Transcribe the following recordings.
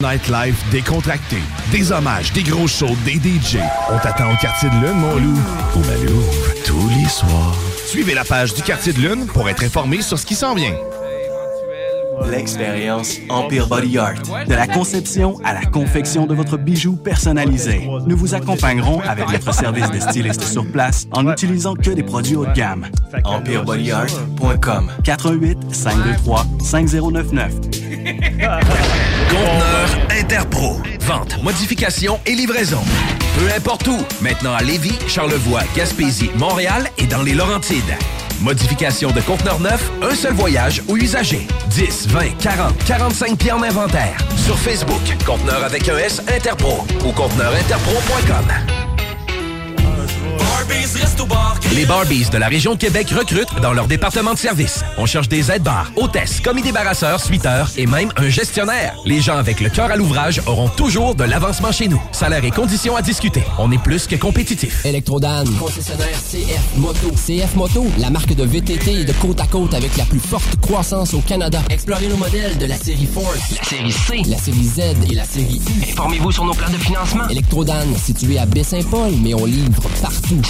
Nightlife décontracté. Des hommages, des gros shows, des DJ. On t'attend au quartier de lune, mon loup. Au Malou, tous les soirs. Suivez la page du quartier de lune pour être informé sur ce qui s'en vient. L'expérience Empire Body Art. De la conception à la confection de votre bijou personnalisé. Nous vous accompagnerons avec notre service de styliste sur place en n'utilisant que des produits haut de gamme. EmpireBodyArt.com 418 523 5099 Conteneur Interpro. Vente, modification et livraison. Peu importe où. Maintenant à Lévis, Charlevoix, Gaspésie, Montréal et dans les Laurentides. Modification de conteneur neuf, un seul voyage ou usager. 10, 20, 40, 45 pieds en inventaire. Sur Facebook, conteneur avec un S Interpro ou conteneurinterpro.com. Les Barbies de la région de Québec recrutent dans leur département de service. On cherche des aides-bars, hôtesses, commis débarrasseurs, suiteurs et même un gestionnaire. Les gens avec le cœur à l'ouvrage auront toujours de l'avancement chez nous. Salaire et conditions à discuter. On est plus que compétitif. Électrodan, concessionnaire CF Moto. CF Moto, la marque de VTT et de côte à côte avec la plus forte croissance au Canada. Explorez nos modèles de la série Force, la série C, la série Z et la série U. Informez-vous sur nos plans de financement. Électrodan, situé à Baie-Saint-Paul, mais on livre partout.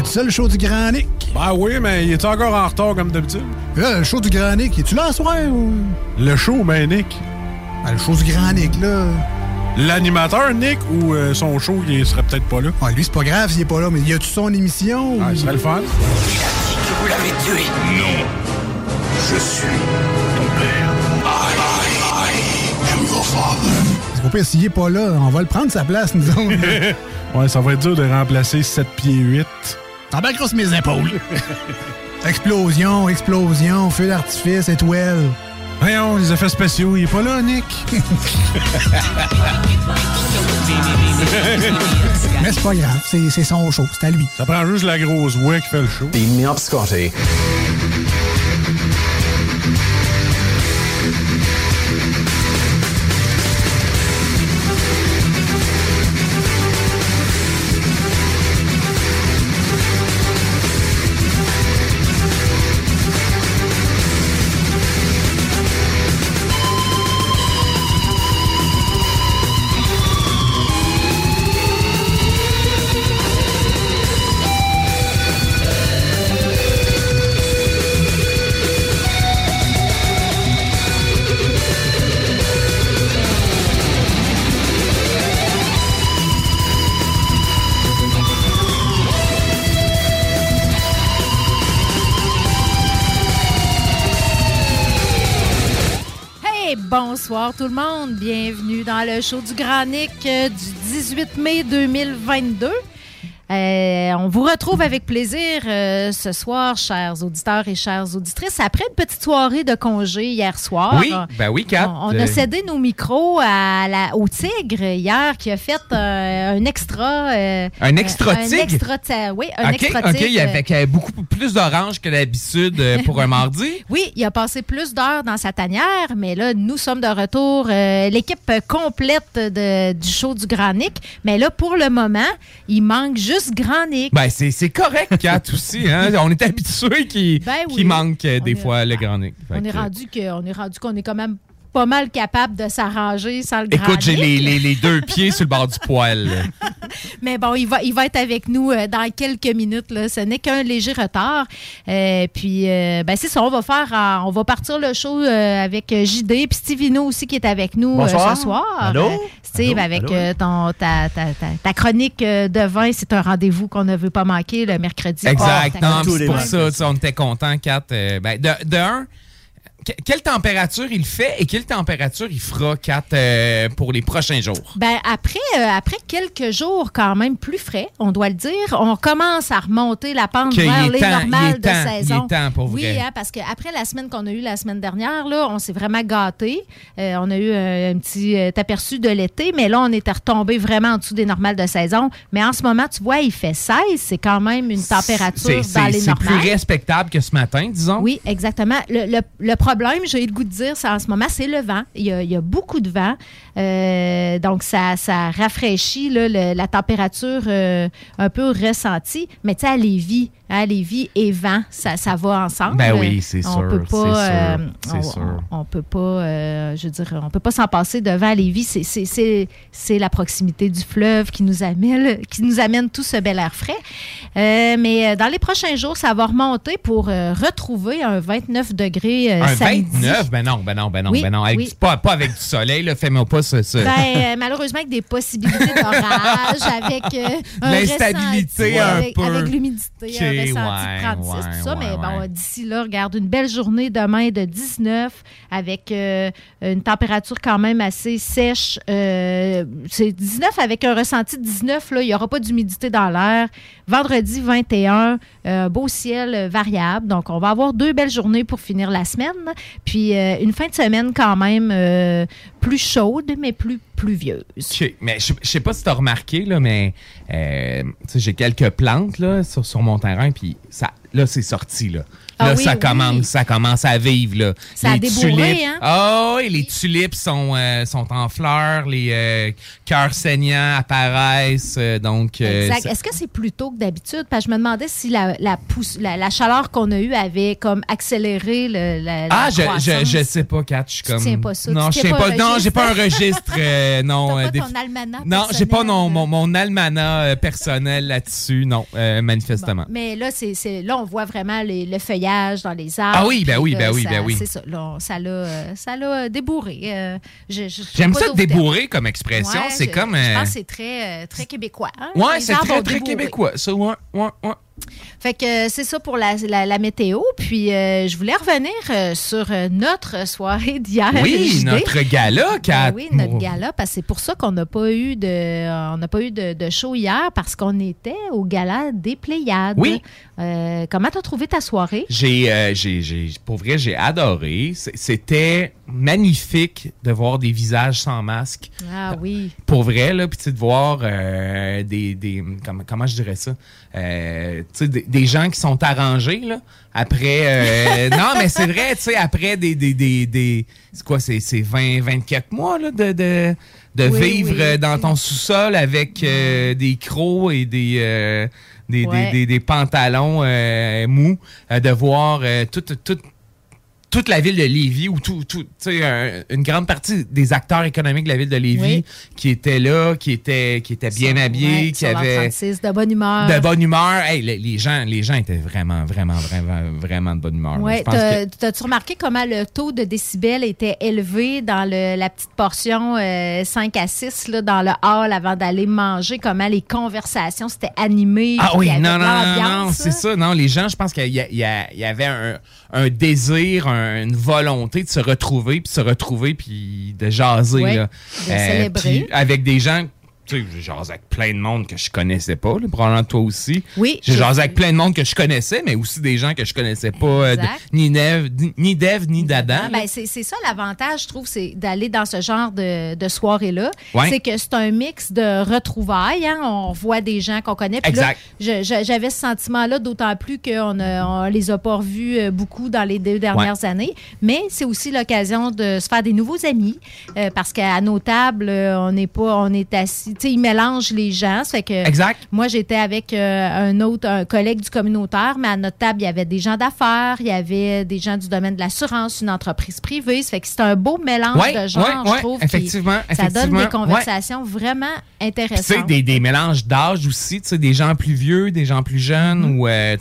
Hey, hey! Tu connais tout ça, le show du Grand Nick? Ben oui, mais il est encore en retard comme d'habitude. Là, le show du Grand Nick, es-tu là ce soir? Ou... Le show, ben Nick. Ben, le show du Grand Nick, là. L'animateur, Nick, ou euh, son show, il serait peut-être pas là? Ouais, lui, c'est pas grave s'il est pas là, mais y a-tu son émission? Ah, ou- il serait le fun. Que vous l'avez tué. Non. Je suis ton père. I, I, I am your father. Au pire, s'il est pas là, on va le prendre sa place, nous autres. ouais, ça va être dur de remplacer 7 pieds 8. T'en bats grosse mes épaules. explosion, explosion, feu d'artifice, étoile. Voyons, les effets spéciaux, il est pas là, Nick. Mais c'est pas grave, c'est c'est son show, c'est à lui. Ça prend juste la grosse voix qui fait le show. Beam me up, Scotty. Bonsoir tout le monde. Bienvenue dans le show du Grand Nick euh, du 18 mai 2022. Euh, on vous retrouve avec plaisir euh, ce soir, chers auditeurs et chères auditrices, après une petite soirée de congé hier soir. Oui, ben oui, Kat. On, on a cédé nos micros à la, au Tigre hier qui a fait euh, un extra. euh, Un extra un tigre? extra ti- oui, un OK, extra OK, tigre. il y avait euh, beaucoup plus d'orange que d'habitude euh, pour un mardi. Oui, il a passé plus d'heures dans sa tanière, mais là, nous sommes de retour, euh, l'équipe complète de- du show du Grand Nick. Mais là, pour le moment, il manque juste Grand Nick. Ben, c'est correct, Kat, aussi. Hein? On est habitué qu'il Ben oui. manque euh, des est- fois le grand Nick. On, est rendu que, on est rendu qu'on est quand même pas mal capable de s'arranger sans le Grand Écoute, j'ai les, les- les deux pieds sur le bord du poil. Mais bon, il va, il va être avec nous euh, dans quelques minutes. Là. Ce n'est qu'un léger retard. Euh, puis, euh, ben, c'est ça. On va faire, euh, on va partir le show euh, avec JD puis Stevino aussi qui est avec nous euh, Bonsoir. ce soir. Allô? Steve, Allô? avec Allô? euh, ton, ta, ta, ta, ta chronique de vin, c'est un rendez-vous qu'on ne veut pas manquer le mercredi. Exact. Oh, non, c'est pour ça, on était contents, Kat. Euh, ben, de, de un, que- quelle température il fait et quelle température il fera, Kat, euh, pour les prochains jours? Ben après, euh, après quelques jours quand même plus frais, on doit le dire, on commence à remonter la pente vers les temps, normales de temps, il saison. est temps pour oui, hein, parce qu'après la semaine qu'on a eue la semaine dernière, là, on s'est vraiment gâtés. Euh, on a eu un, un petit aperçu de l'été, mais là, on était retombé vraiment en dessous des normales de saison. Mais en ce moment, tu vois, il fait 16, c'est quand même une température dans les c'est plus normales. respectable que ce matin, disons. Oui, exactement. Le, le- le problème, j'ai eu le goût de dire, c'est en ce moment, c'est le vent. Il y a, il y a beaucoup de vent. Euh, donc, ça, ça rafraîchit là, le- la température euh, un peu ressentie. Mais tu sais, à Lévis, hein, Lévis et vent, ça, ça va ensemble. Ben oui, c'est on sûr, Peut c'est pas, sûr, euh, sûr. on- on peut pas, je veux dire, on peut pas s'en passer devant Lévis. C'est- la proximité du fleuve qui nous amène, qui nous amène tout ce bel air frais. Mais dans les prochains jours, ça va remonter pour retrouver un 29 degrés Un samedi. 29? Ben non, ben non, ben non, Oui, ben non. Avec- oui. pas, pas avec du soleil, là. Fais-moi pas ce- Ben, euh, malheureusement, avec des possibilités d'orage, avec euh, L'instabilité un avec, peu. avec l'humidité, un ressenti ouais, de 36, ouais, tout ça. mais bon, d'ici là, regarde, une belle journée demain de 19 avec euh, une température quand même assez sèche. C'est 19 avec un ressenti de 19, là, il n'y aura pas d'humidité dans l'air. Vendredi 21, euh, beau ciel variable. Donc, on va avoir deux belles journées pour finir la semaine. Puis, euh, une fin de semaine quand même euh, plus chaude, mais plus pluvieuse. Mais je je sais pas si tu as remarqué, mais euh, j'ai quelques plantes sur, sur mon terrain, puis ça, là, c'est sorti. Ah Là, oui, ça, oui. commence, ça commence à vivre. Là. Ça a débourré, tulipes, hein? Ah oui, les tulipes sont, euh, sont en fleurs, les euh, cœurs saignants apparaissent. euh, donc, Exact. Est-ce que c'est plus tôt que d'habitude? Parce que je me demandais si la, la, pousse- la, la chaleur qu'on a eue avait comme accéléré le, la, Ah, je, je, sais pas, Kat. Je suis Tu comme. tiens pas ça, Non, je sais pas Non, j'ai pas un registre. non, pas ton almanach Non, j'ai pas non, mon, mon almanach personnel là-dessus. Non, manifestement. Mais là, c'est, c'est- là, on voit vraiment les- le feuillage dans les arbres. Ah oui, ben oui, ben oui, ben oui. C'est ça. Là, ça l'a, euh, ça l'a débourré. Euh, je- je- je J'aime ça termes. comme expression. Ouais, c'est je- comme. Je euh, pense que c'est très, euh, très québécois. hein? Ouais, c'est très, très débourré. québécois. Ça, ouais, ouais, ouais. Fait que euh, c'est ça pour la, la- la météo. Puis euh, je voulais revenir euh, sur notre soirée d'hier. Oui, notre gala, Kat. Ben oui, notre gala, parce que c'est pour ça qu'on n'a pas eu de on n'a pas eu de, de show hier parce qu'on était au gala des Pléiades. Oui. Comment t'as trouvé ta soirée? J'ai, pour vrai, j'ai adoré. C'était magnifique de voir des visages sans masque. Ah oui. Pour vrai, là, puis de voir des, des comment, comment je dirais ça, des, des gens qui sont arrangés, là, après, euh, non, mais c'est vrai, tu sais, après des, des, des, des- c'est quoi, c'est, c'est 20, 24 mois, là, de, de, de Oui, vivre oui. euh, dans ton sous-sol avec euh, des crocs et des, euh, des, des- Ouais. des, des pantalons mous, de voir toute, toute, toute la ville de Lévis, ou tout, tout, tu sais, un- une grande partie des acteurs économiques de la ville de Lévis Oui. qui étaient là, qui étaient, qui étaient bien habillés, Ouais, qui avaient 36, de bonne humeur. de bonne humeur. Hey, les, les gens, les gens étaient vraiment, vraiment, vraiment, vraiment de bonne humeur. Ouais, que- t'as-tu remarqué comment le taux de décibels était élevé dans le- la petite portion euh, 5 à 6 là, dans le hall avant d'aller manger, comment les conversations s'étaient animées? Ah oui, non, non, non, non, c'est ça. Non, les gens, je pense qu'il y, y y avait un, un désir, un- une volonté de se retrouver, puis se retrouver, puis de jaser. Ouais, là. de célébrer. puis avec des gens, tu sais, j'ai jasé avec plein de monde que je connaissais pas, là, probablement toi aussi. Oui. J'ai jasé avec plein de monde que je connaissais, mais aussi des gens que je connaissais pas, euh, ni Dev, ni- Dev, ni Dadan. Ah, ben, c'est ça l'avantage, je trouve, c'est d'aller dans ce genre de, de soirée-là. Ouais. C'est que c'est un mix de retrouvailles. hein. On voit des gens qu'on connaît. Puis Exact. j'avais ce sentiment-là, d'autant plus qu'on ne on les a pas revus euh, beaucoup dans les deux dernières années. Mais c'est aussi l'occasion de se faire des nouveaux amis. euh, parce qu'à nos tables, on n'est pas, on est assis. Tu sais, ils mélangent les gens. Ça fait que Exact. moi, j'étais avec euh, un autre un collègue du communautaire, mais à notre table, il y avait des gens d'affaires, il y avait des gens du domaine de l'assurance, une entreprise privée. Ça fait que c'est un beau mélange Ouais, de ouais, je trouve. effectivement, Ça donne des conversations vraiment Puis, tu sais, intéressantes. des, des mélanges d'âge aussi, tu sais, des gens plus vieux, des gens plus jeunes, Mm-hmm. ou, euh,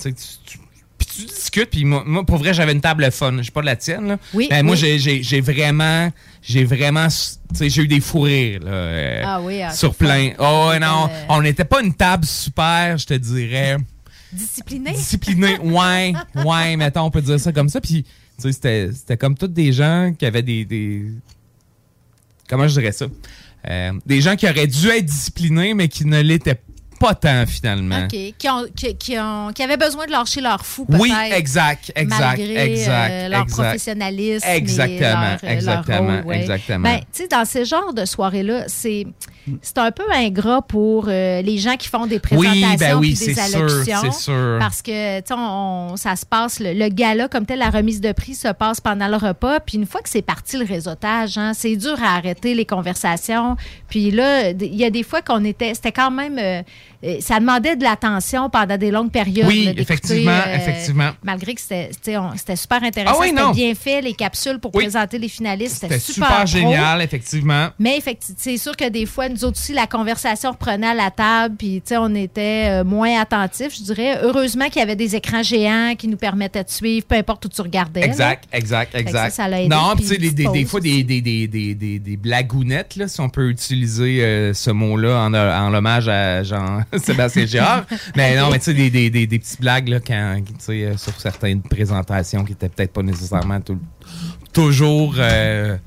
tu discutes, puis moi, moi, pour vrai, j'avais une table fun. Je sais pas de la tienne, là. Oui, Mais moi, oui. j'ai- j'ai j'ai vraiment, j'ai vraiment, tu sais, j'ai eu des fous rires, là, euh, Ah oui, ah, sur plein. Oh, non, on n'était pas une table super, je te dirais, Discipliné. disciplinée. Ouais, ouais, mettons, on peut dire ça comme ça. Puis, tu sais, c'était c'était comme tous des gens qui avaient des. des- comment je dirais ça? Euh, des gens qui auraient dû être disciplinés, mais qui ne l'étaient pas tant, finalement. OK. Qui, ont, qui, qui ont, qui avaient besoin de lâcher leur fou, peut-être. Oui, exact, exact, malgré, exact, euh, leur exact. professionnalisme. Exactement, et leur, euh, leur exactement, rôle, ouais. exactement. Ben, tu sais, dans ces genres de soirées-là, c'est. C'est un peu ingrat pour euh, les gens qui font des Oui, présentations ben oui, des sûr, allocutions. sûr. Parce que, on, ça se passe, le, le gala, comme tel, la remise de prix se passe pendant le repas. Puis une fois que c'est parti le réseautage, hein, c'est dur à arrêter les conversations. Puis là, il y a des fois qu'on était, c'était quand même, euh, ça demandait de l'attention pendant des longues périodes. Oui, là, d'écouter, effectivement, effectivement. Malgré que c'était, super intéressant, Ah oui, c'était bien fait, les capsules pour présenter les finalistes, c'était super, super, génial, effectivement. Mais effectivement, c'est sûr que des fois, nous autres aussi, la conversation reprenait à la table, puis tu sais, on était euh, moins attentifs, je dirais. Heureusement qu'il y avait des écrans géants qui nous permettaient de suivre, peu importe où tu regardais. là. Exact, exact, exact. ça, ça aidé, non, puis des, des, fois, des, blagounettes, là, si on peut utiliser euh, ce mot-là en, en hommage à Jean-Sébastien Girard. mais non, mais tu sais, des, des, des, des petites blagues, là, quand, euh, sur certaines présentations qui étaient peut-être pas nécessairement toujours. euh,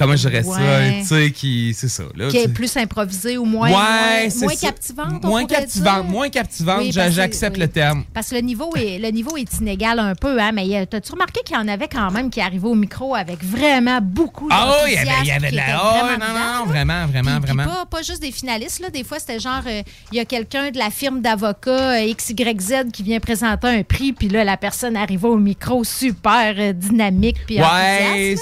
comment je dirais ça? Tu sais, qui. C'est ça, là. Qui est plus improvisé ou moins, Ouais, moins, moins captivante. Moins captivante, dire. moins captivante, Oui, j'accepte oui. le terme. Parce que le niveau est, le niveau est inégal un peu, hein, mais a- t'as-tu remarqué qu'il y en avait quand même qui arrivaient au micro avec vraiment beaucoup Ah oui, il y avait, de la. vraiment non, non, vraiment, vraiment, Puis- puis vraiment. Pas, pas juste des finalistes, là. Des fois, c'était genre, euh, il y a quelqu'un de la firme d'avocats euh, XYZ qui vient présenter un prix, puis là, la personne arrive au micro super euh, dynamique, puis Ouais,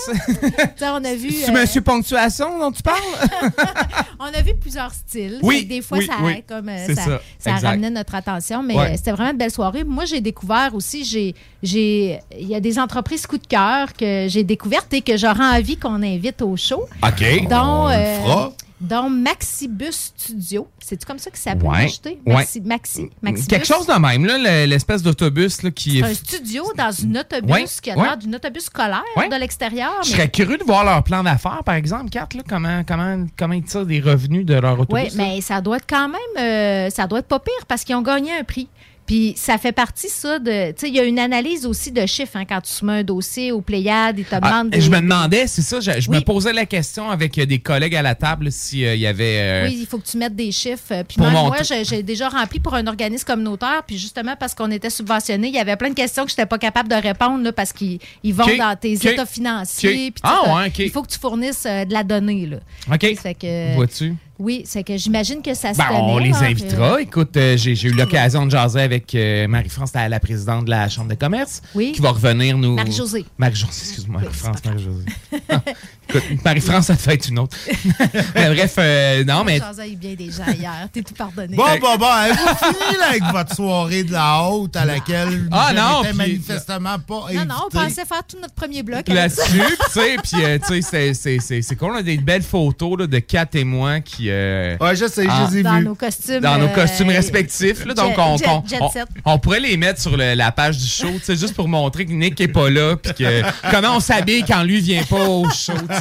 on a vu... Monsieur Ponctuation dont tu parles? on a vu plusieurs styles. Oui, Des fois, oui, ça, oui. comme, euh, ça, ça, ça exact. ramenait notre attention, mais Ouais. euh, c'était vraiment une belle soirée. Moi, j'ai découvert aussi, j'ai, j'ai, il y a des entreprises coup de cœur que j'ai découvertes et que j'aurais envie qu'on invite au show. OK. Dont, On le euh, fera. Dont Maxibus Studio. C'est-tu comme ça que ça s'appelle? Acheter? ouais. Maxi, Maxi, Maxibus. Quelque chose de même, là, l'espèce d'autobus là, qui C'est est. un studio dans une autobus Ouais, qui a ouais. l'air d'une autobus scolaire de l'extérieur. Je serais curieux de voir leur plan d'affaires, par exemple, Kat, là, comment, comment, comment ils tirent des revenus de leur autobus. Oui, mais ça doit être quand même, euh, ça doit être pas pire parce qu'ils ont gagné un prix. Puis ça fait partie, ça, de. Tu sais, il y a une analyse aussi de chiffres hein, quand tu soumets un dossier au Pléiade, ils te Ah, demandent. des- je me demandais, c'est ça, je, je me posais la question avec euh, des collègues à la table s'il y avait. euh, Oui, il faut que tu mettes des chiffres. Puis même moi, j'ai déjà rempli pour un organisme communautaire. Puis justement, parce qu'on était subventionné, il y avait plein de questions que je n'étais pas capable de répondre là, parce qu'ils ils vont dans tes états financiers. OK. puis Ah ouais, OK. Il faut que tu fournisses euh, de la donnée. Là. OK. Fait que, Vois-tu? Oui, c'est que j'imagine que ça se Ben, on les invitera. euh, Écoute, euh, j'ai j'ai eu l'occasion de jaser avec euh, Marie-France, la, la présidente de la Chambre de commerce, Oui. qui va revenir nous... Marie-Josée. Marie-Josée, excuse-moi, Marie-France, Marie-Josée. Ah, Écoute, Marie-France, ça te fait une autre. mais bref, euh, non, mais... J'en ai bien des gens hier. T'es tout pardonné. Bon, bon, bon, avez-vous fini là, avec votre soirée de la haute à laquelle Ah, vous non, puis- manifestement pas Non, non, on pensait faire tout notre premier bloc. avec ça. Là-dessus, tu sais, puis tu sais, c'est- c'est- c'est c'est cool. On a des belles photos là, de Kat et moi qui. Euh, Ouais, je sais, en- je les ai Dans vus. nos costumes. Dans nos euh, costumes respectifs. Là, donc, on, jet- on- jet on- set. on pourrait les mettre sur le- la page du show, tu sais, juste pour montrer que Nick est pas là, puis que comment on s'habille quand lui vient pas au show. tu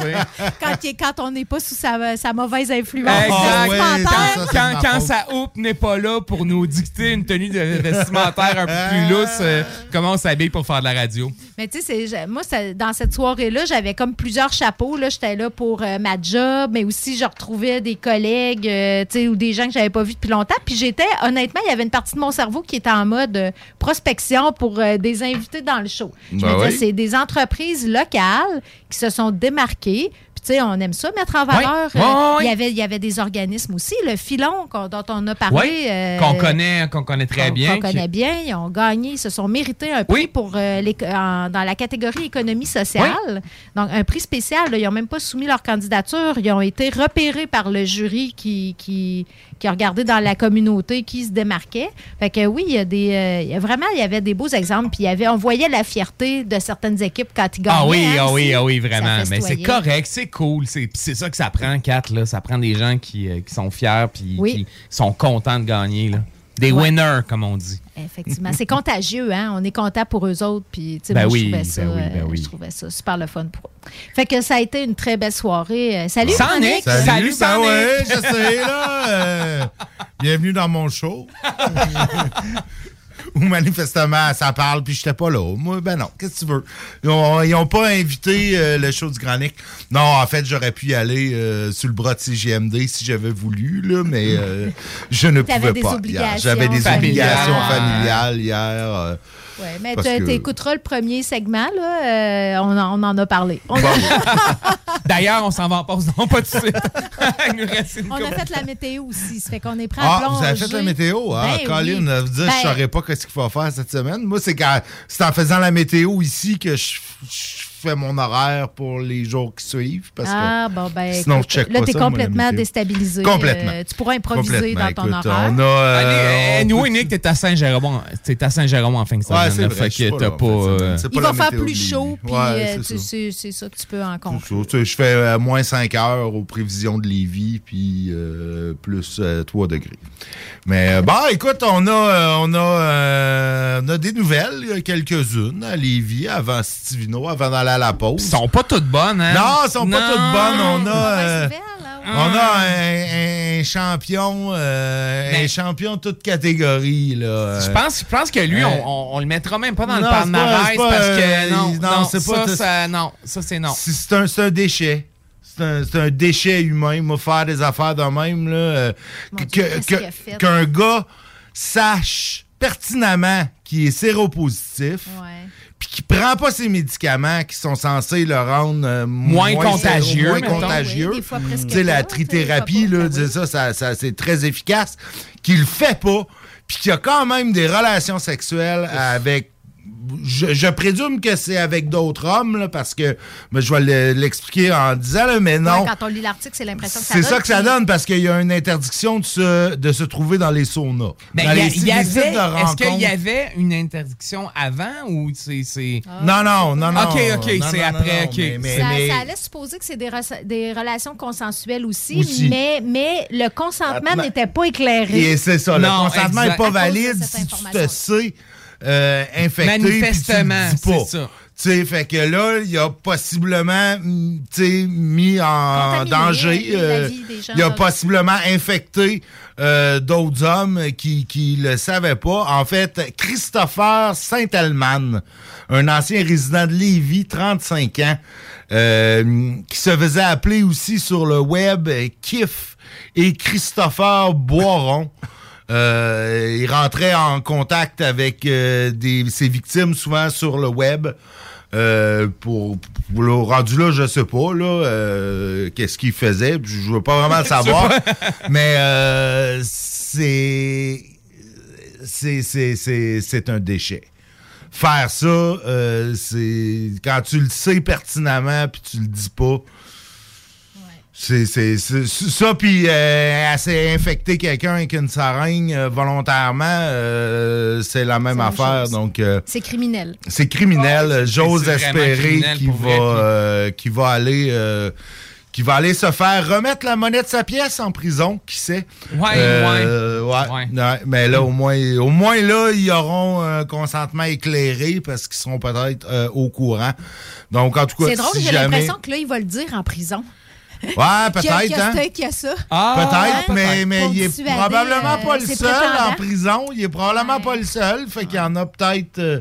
sais. quand, on n'est pas sous sa, sa mauvaise influence. Exact. quand quand, quand sa houppe n'est pas là pour nous dicter une tenue de vestimentaire un peu plus lousse, euh, comment on s'habille pour faire de la radio? Mais tu sais, moi, dans cette soirée-là, j'avais comme plusieurs chapeaux. Là, J'étais là pour euh, ma job, mais aussi je retrouvais des collègues euh, tu sais, ou des gens que j'avais pas vus depuis longtemps. Puis j'étais, honnêtement, il y avait une partie de mon cerveau qui était en mode euh, prospection pour euh, des invités dans le show. Je Ben me disais, oui. c'est des entreprises locales qui se sont démarquées. Sais, on aime ça mettre en valeur. Euh. Il, y avait, il y avait des organismes aussi. Le filon dont on a parlé. Oui, euh, qu'on connaît, qu'on connaît très bien. qu'on connaît bien. Ils ont gagné, ils se sont mérités un prix pour, euh, en- dans la catégorie économie sociale. Donc, un prix spécial. là. ils n'ont même pas soumis leur candidature. Ils ont été repérés par le jury qui, qui, qui a regardé dans la communauté qui se démarquait. Fait que oui, il y a des. euh, il y a vraiment, il y avait des beaux exemples. Puis il y avait, on voyait la fierté de certaines équipes quand ils gagnaient. Ah oui, hein, ah oui, ah oui, Ça vraiment. Mais c'est correct, c'est cool. C'est ça que ça prend, Kat. Là. Ça prend des gens qui, euh, qui sont fiers puis Oui. qui sont contents de gagner. Là. Des Ouais. winners, comme on dit. Effectivement. C'est contagieux, hein? On est content pour eux autres. Puis, tu sais, Ben moi, oui, je, trouvais ça, ben oui, ben euh, oui. je trouvais ça super le fun pour eux. Fait que ça a été une très belle soirée. Euh, Salut, Monique. Nick. Salut, ben ouais, je sais, là. euh, bienvenue dans mon show. Où manifestement, ça parle, puis j'étais pas là. Moi, ben non, qu'est-ce que tu veux? Ils ont, ils ont pas invité euh, le show du Granic. Non, en fait, j'aurais pu y aller euh, sur le bras de CGMD si j'avais voulu, là, mais euh, je ne pouvais pas. J'avais des obligations familiales hier. Ouais, mais tu que- écouteras le premier segment, là. euh, on, en, on en a parlé. On, D'ailleurs, on s'en va en pause, non pas tout de suite. Il nous reste une on a fait la météo aussi. Ça fait qu'on est prêt à Ah, plonger. vous avez fait la météo? Ah, Colin, oui. vous dire, Ben, je saurais pas ce qu'il faut faire cette semaine. Moi, c'est quand c'est en faisant la météo ici que je, je fais mon horaire pour les jours qui suivent. Parce Ah, que bon, ben, sinon, écoute, je check là, pas t'es complètement déstabilisé. Complètement. Euh, tu pourras improviser Complètement. dans ton Écoute, horaire. On a. euh, Allez, on nous, peut- Nick, t'es à Saint-Jérôme. T'es à Saint-Jérôme en fin de semaine. Ouais, c'est vrai, fait que t'as pas. euh, Il va faire plus chaud, puis. Ouais, euh, c'est ça. que tu peux en sais, Je fais euh, moins 5 heures aux prévisions de Lévis, puis euh, plus euh, 3 degrés. Mais euh, bon, écoute, on a, euh, on a, euh, on a des nouvelles, il y a quelques-unes à Lévis, avant Stivino, avant d'aller à la pause. Ils sont pas toutes bonnes, hein? Non, elles sont pas toutes bonnes. On a, euh, on a un, un champion, euh, un champion de toute catégorie. Là. Je pense, je pense que lui, Euh, on, on, on le mettra même pas dans non, le palmarès parce que euh, non, non, non, c'est pas- ça, ça, non, ça c'est non. C'est c'est un, c'est un déchet. C'est un, c'est un déchet humain. Moi, faire des affaires de même, là, euh, que- qu'un gars sache pertinemment qu'il est séropositif, puis qu'il prend pas ses médicaments qui sont censés le rendre euh, Moins contagieux, séro- moins mettons. contagieux. Oui, des fois presque Tu sais, la trithérapie, là, dire ça, ça, ça, c'est très efficace. Qu'il le fait pas, puis qu'il a quand même des relations sexuelles avec je, je présume que c'est avec d'autres hommes, là, parce que mais je vais le- l'expliquer en disant, là, mais non. Ouais, quand on lit l'article, c'est l'impression que ça C'est donne. ça que ça donne parce qu'il y a une interdiction de se, de se trouver dans les saunas. Mais Dans il y a- les- il y les avait, est-ce qu'il y avait une interdiction avant ou c'est. c'est- Non, non, non, non. Ok, ok, Non, c'est après, non, ok. mais- mais- Ça, mais- ça laisse supposer que c'est des, re- des relations consensuelles aussi, Aussi. Mais, mais le consentement Ah, n'était pas éclairé. Et c'est ça, le consentement n'est pas valide si tu te sais euh, infecté. Manifestement, c'est ça. Tu sais, fait que là, il a possiblement mm, tu sais, mis en danger. euh, il a possiblement infecté euh, d'autres hommes qui qui le savaient pas. En fait, Christopher Saint-Alman, un ancien résident de Lévis, 35 ans, euh, qui se faisait appeler aussi sur le web euh, Kif et Christopher Boiron. Euh, il rentrait en contact avec euh, des, ses victimes souvent sur le web. Euh, pour, pour le rendu là, je sais pas là, euh, qu'est-ce qu'il faisait. Je veux pas vraiment le savoir, mais euh, c'est c'est c'est c'est c'est un déchet. Faire ça, euh, c'est quand tu le sais pertinemment puis tu le dis pas. C'est ça, puis euh, s'est infecté quelqu'un avec une seringue euh, volontairement, euh, c'est la même affaire. chose. Donc, euh, C'est criminel. c'est criminel. J'ose c'est vraiment espérer qu'il va, euh, qu'il va aller, euh, qui va aller se faire remettre la monnaie de sa pièce en prison, qui sait? Ouais, Euh, ouais. ouais. Mais là, au moins, au moins là, ils auront un consentement éclairé parce qu'ils seront peut-être euh, au courant. Donc, en tout cas, C'est drôle, si j'ai jamais... l'impression que là, il va le dire en prison. Ouais, peut-être, qu'il y a hein? ça, qu'il y a ça? peut-être, mais, mais Pour il est probablement euh, pas le seul en prison. Il est probablement pas le seul. Fait qu'il y en a peut-être. euh,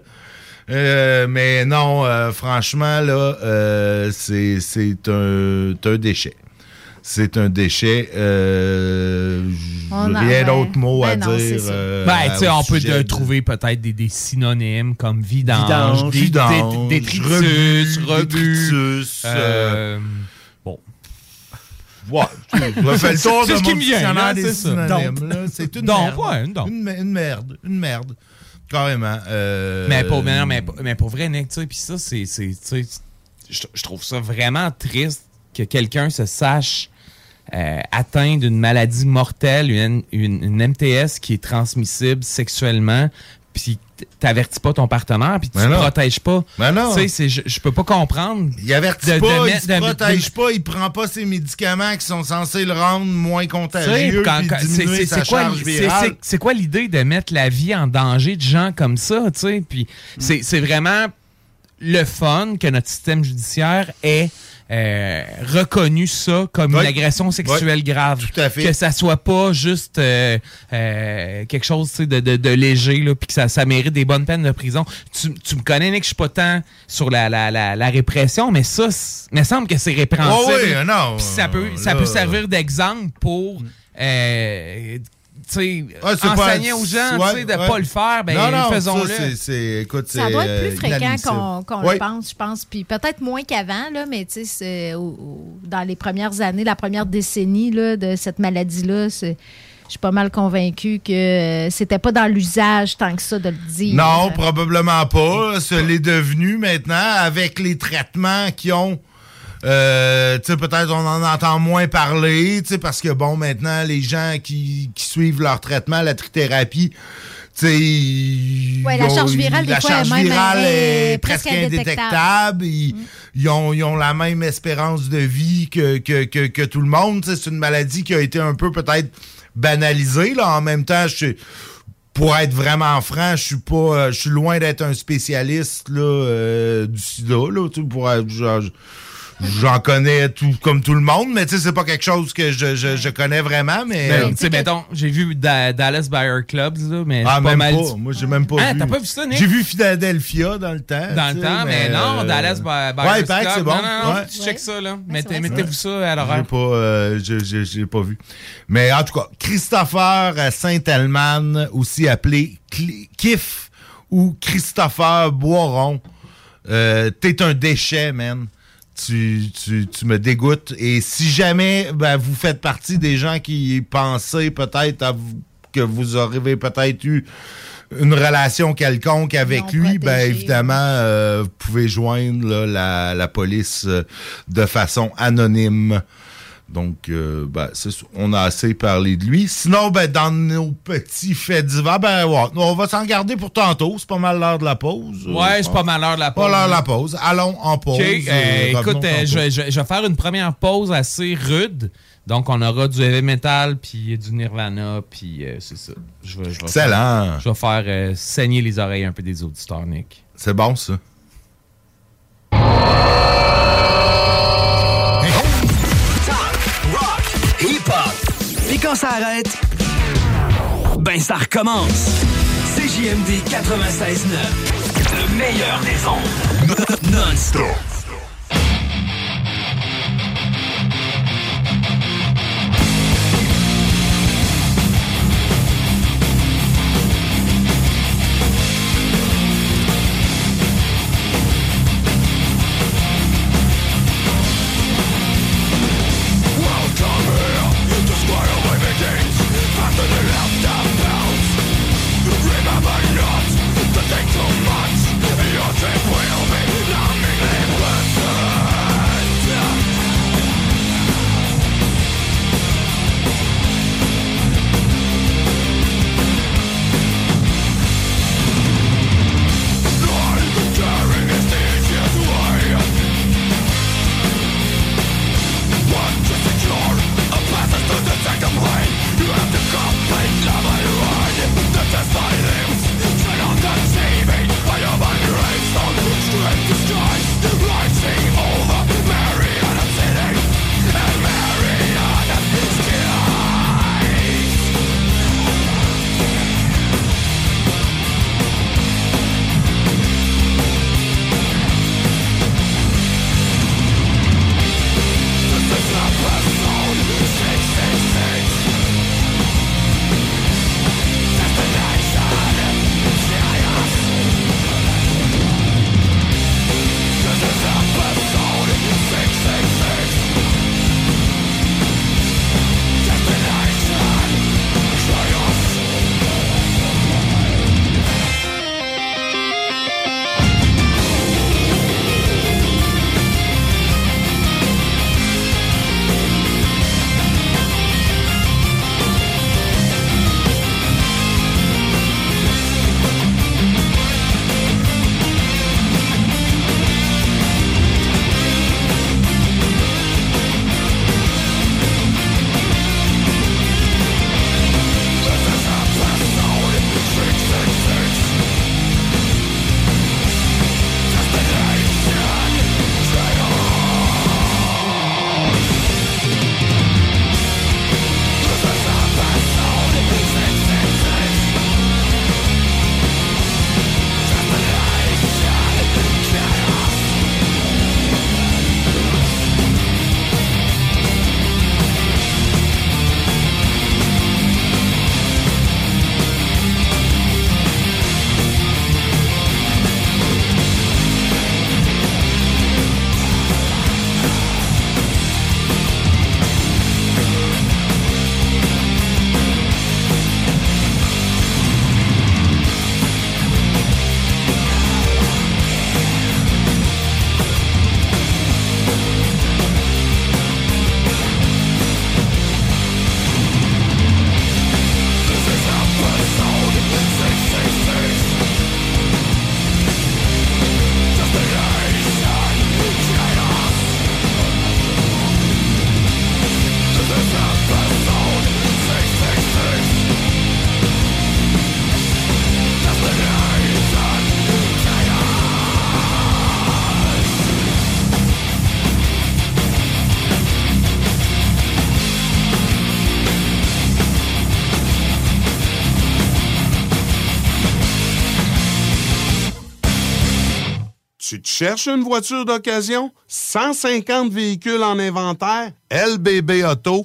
euh, mais non, euh, franchement, là, euh, c'est c'est un, c'est un déchet. C'est un déchet. Euh, a- rien ouais. d'autre mot à Ben non, dire. euh, Ben, tu sais, au on peut de- trouver peut-être des, des synonymes comme vidange, Vidange, vidange, dé- détritus, rebut, détritus, euh, bon. Ouais, tu refais le tour C'est de ce qui mon me vient, dictionnaire là, des c'est synonymes. Une Donc, merde. ouais, une donc. Une, me- une merde. Une merde. Carrément. euh, Mais pour, mais, non, mais, mais pour vrai, Nick, tu sais, puis ça, c'est. c'est- tu sais, Je trouve ça vraiment triste que quelqu'un se sache euh, atteint d'une maladie mortelle, une, une, une MTS qui est transmissible sexuellement, puis t'avertis pas ton partenaire, puis tu Ben protèges pas. Ben non. Tu sais, c'est- je, je peux pas comprendre. Il avertit de- de pas, il se protège pas, il prend pas ses médicaments qui sont censés le rendre moins contagieux c'est- quoi, l'idée? De mettre la vie en danger de gens comme ça, tu sais? Puis c'est c'est vraiment le fun que notre système judiciaire ait euh, reconnu ça comme Oui. une agression sexuelle Oui, grave. tout à fait. Que ça soit pas juste euh, euh, quelque chose de, de, de léger, là, puis que ça, ça mérite des bonnes peines de prison. Tu, tu me connais, Nick, je suis pas tant sur la, la, la, la répression, mais ça, il me semble que c'est répréhensible. Oh oui, non, ça peut, ça là- peut servir d'exemple pour euh, tu sais, enseigner pas- aux gens ouais, de ouais. pas le faire, ben non, non, faisons-le. ça, doit être euh, plus fréquent inadmissible. qu'on Oui. le pense, je pense. Puis peut-être moins qu'avant, là, mais dans les premières années, la première décennie là, de cette maladie-là, c'est- je suis pas mal convaincue que euh, c'était pas dans l'usage tant que ça de le dire. Non, probablement pas. Ce l'est devenu maintenant avec les traitements qui ont. Euh, peut-être on en entend moins parler, parce que bon, maintenant, les gens qui, qui suivent leur traitement, la trithérapie, tu sais, ils Ouais, la charge virale, des la fois, charge virale est est presque indétectable. Ils, ils ont, ils ont la même espérance de vie que, que, que, que tout le monde. C'est une maladie qui a été un peu peut-être banalisée. Là. En même temps, je pour être vraiment franc, je suis pas, euh, je suis loin d'être un spécialiste là, euh, du sida. Là, pour être- genre, J'en connais tout comme tout le monde, mais tu sais, c'est pas quelque chose que je, je, je connais vraiment, mais. Ben, euh, tu sais, mettons, j'ai vu Da- Dallas Buyer Clubs, là, mais ah, pas même mal. pas. Moi, j'ai même pas Ah, vu. t'as pas vu ça, Nick? J'ai vu Philadelphia dans le temps. Dans le temps, mais, non, euh, Dallas Buy- Buyers Ouais, que c'est Club. bon. Non, non, Ouais. tu check ça, là. Mettez- Ouais. Mettez-vous ça à J'ai l'horaire. pas, euh, j'ai pas vu. Mais en tout cas, Christopher Saint-Alman, aussi appelé Cli- Kif ou Christopher Boiron, euh, t'es un déchet, man. Tu, tu, tu me dégoûtes. Et si jamais ben, vous faites partie des gens qui pensaient peut-être à vous- que vous aurez peut-être eu une relation quelconque avec lui, ben évidemment, euh, vous pouvez joindre là, la, la police euh, de façon anonyme. Donc, euh, ben, on a assez parlé de lui. Sinon, ben, dans nos petits faits divers, ben, ouais, on va s'en garder pour tantôt. C'est pas mal l'heure de la pause. Ouais, c'est pas mal l'heure de la pause. Pas l'heure de la pause. Allons en pause. OK, euh, Euh, écoute, euh, je, je- je vais faire une première pause assez rude. Donc, on aura du heavy metal, puis du Nirvana, puis euh, c'est ça. Je vais, je vais Excellent. Faire, je vais faire euh, saigner les oreilles un peu des auditeurs, Nick. C'est bon, ça. Quand ça arrête, ben ça recommence. CJMD 96.9. Le meilleur des ondes. Non-stop. Cherches une voiture d'occasion? 150 véhicules en inventaire? lbbauto.com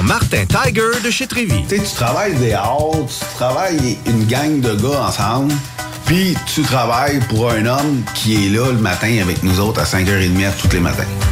Martin Tiger de chez Trévy. Tu travailles des heures, tu travailles une gang de gars ensemble, puis tu travailles pour un homme qui est là le matin avec nous autres à 5h30 tous les matins.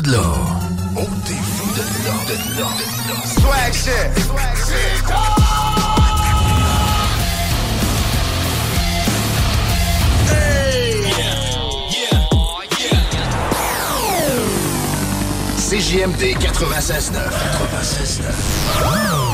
de là. Ôtez-vous de là. De là. Swag shit. CJMD 96.9. 96.9.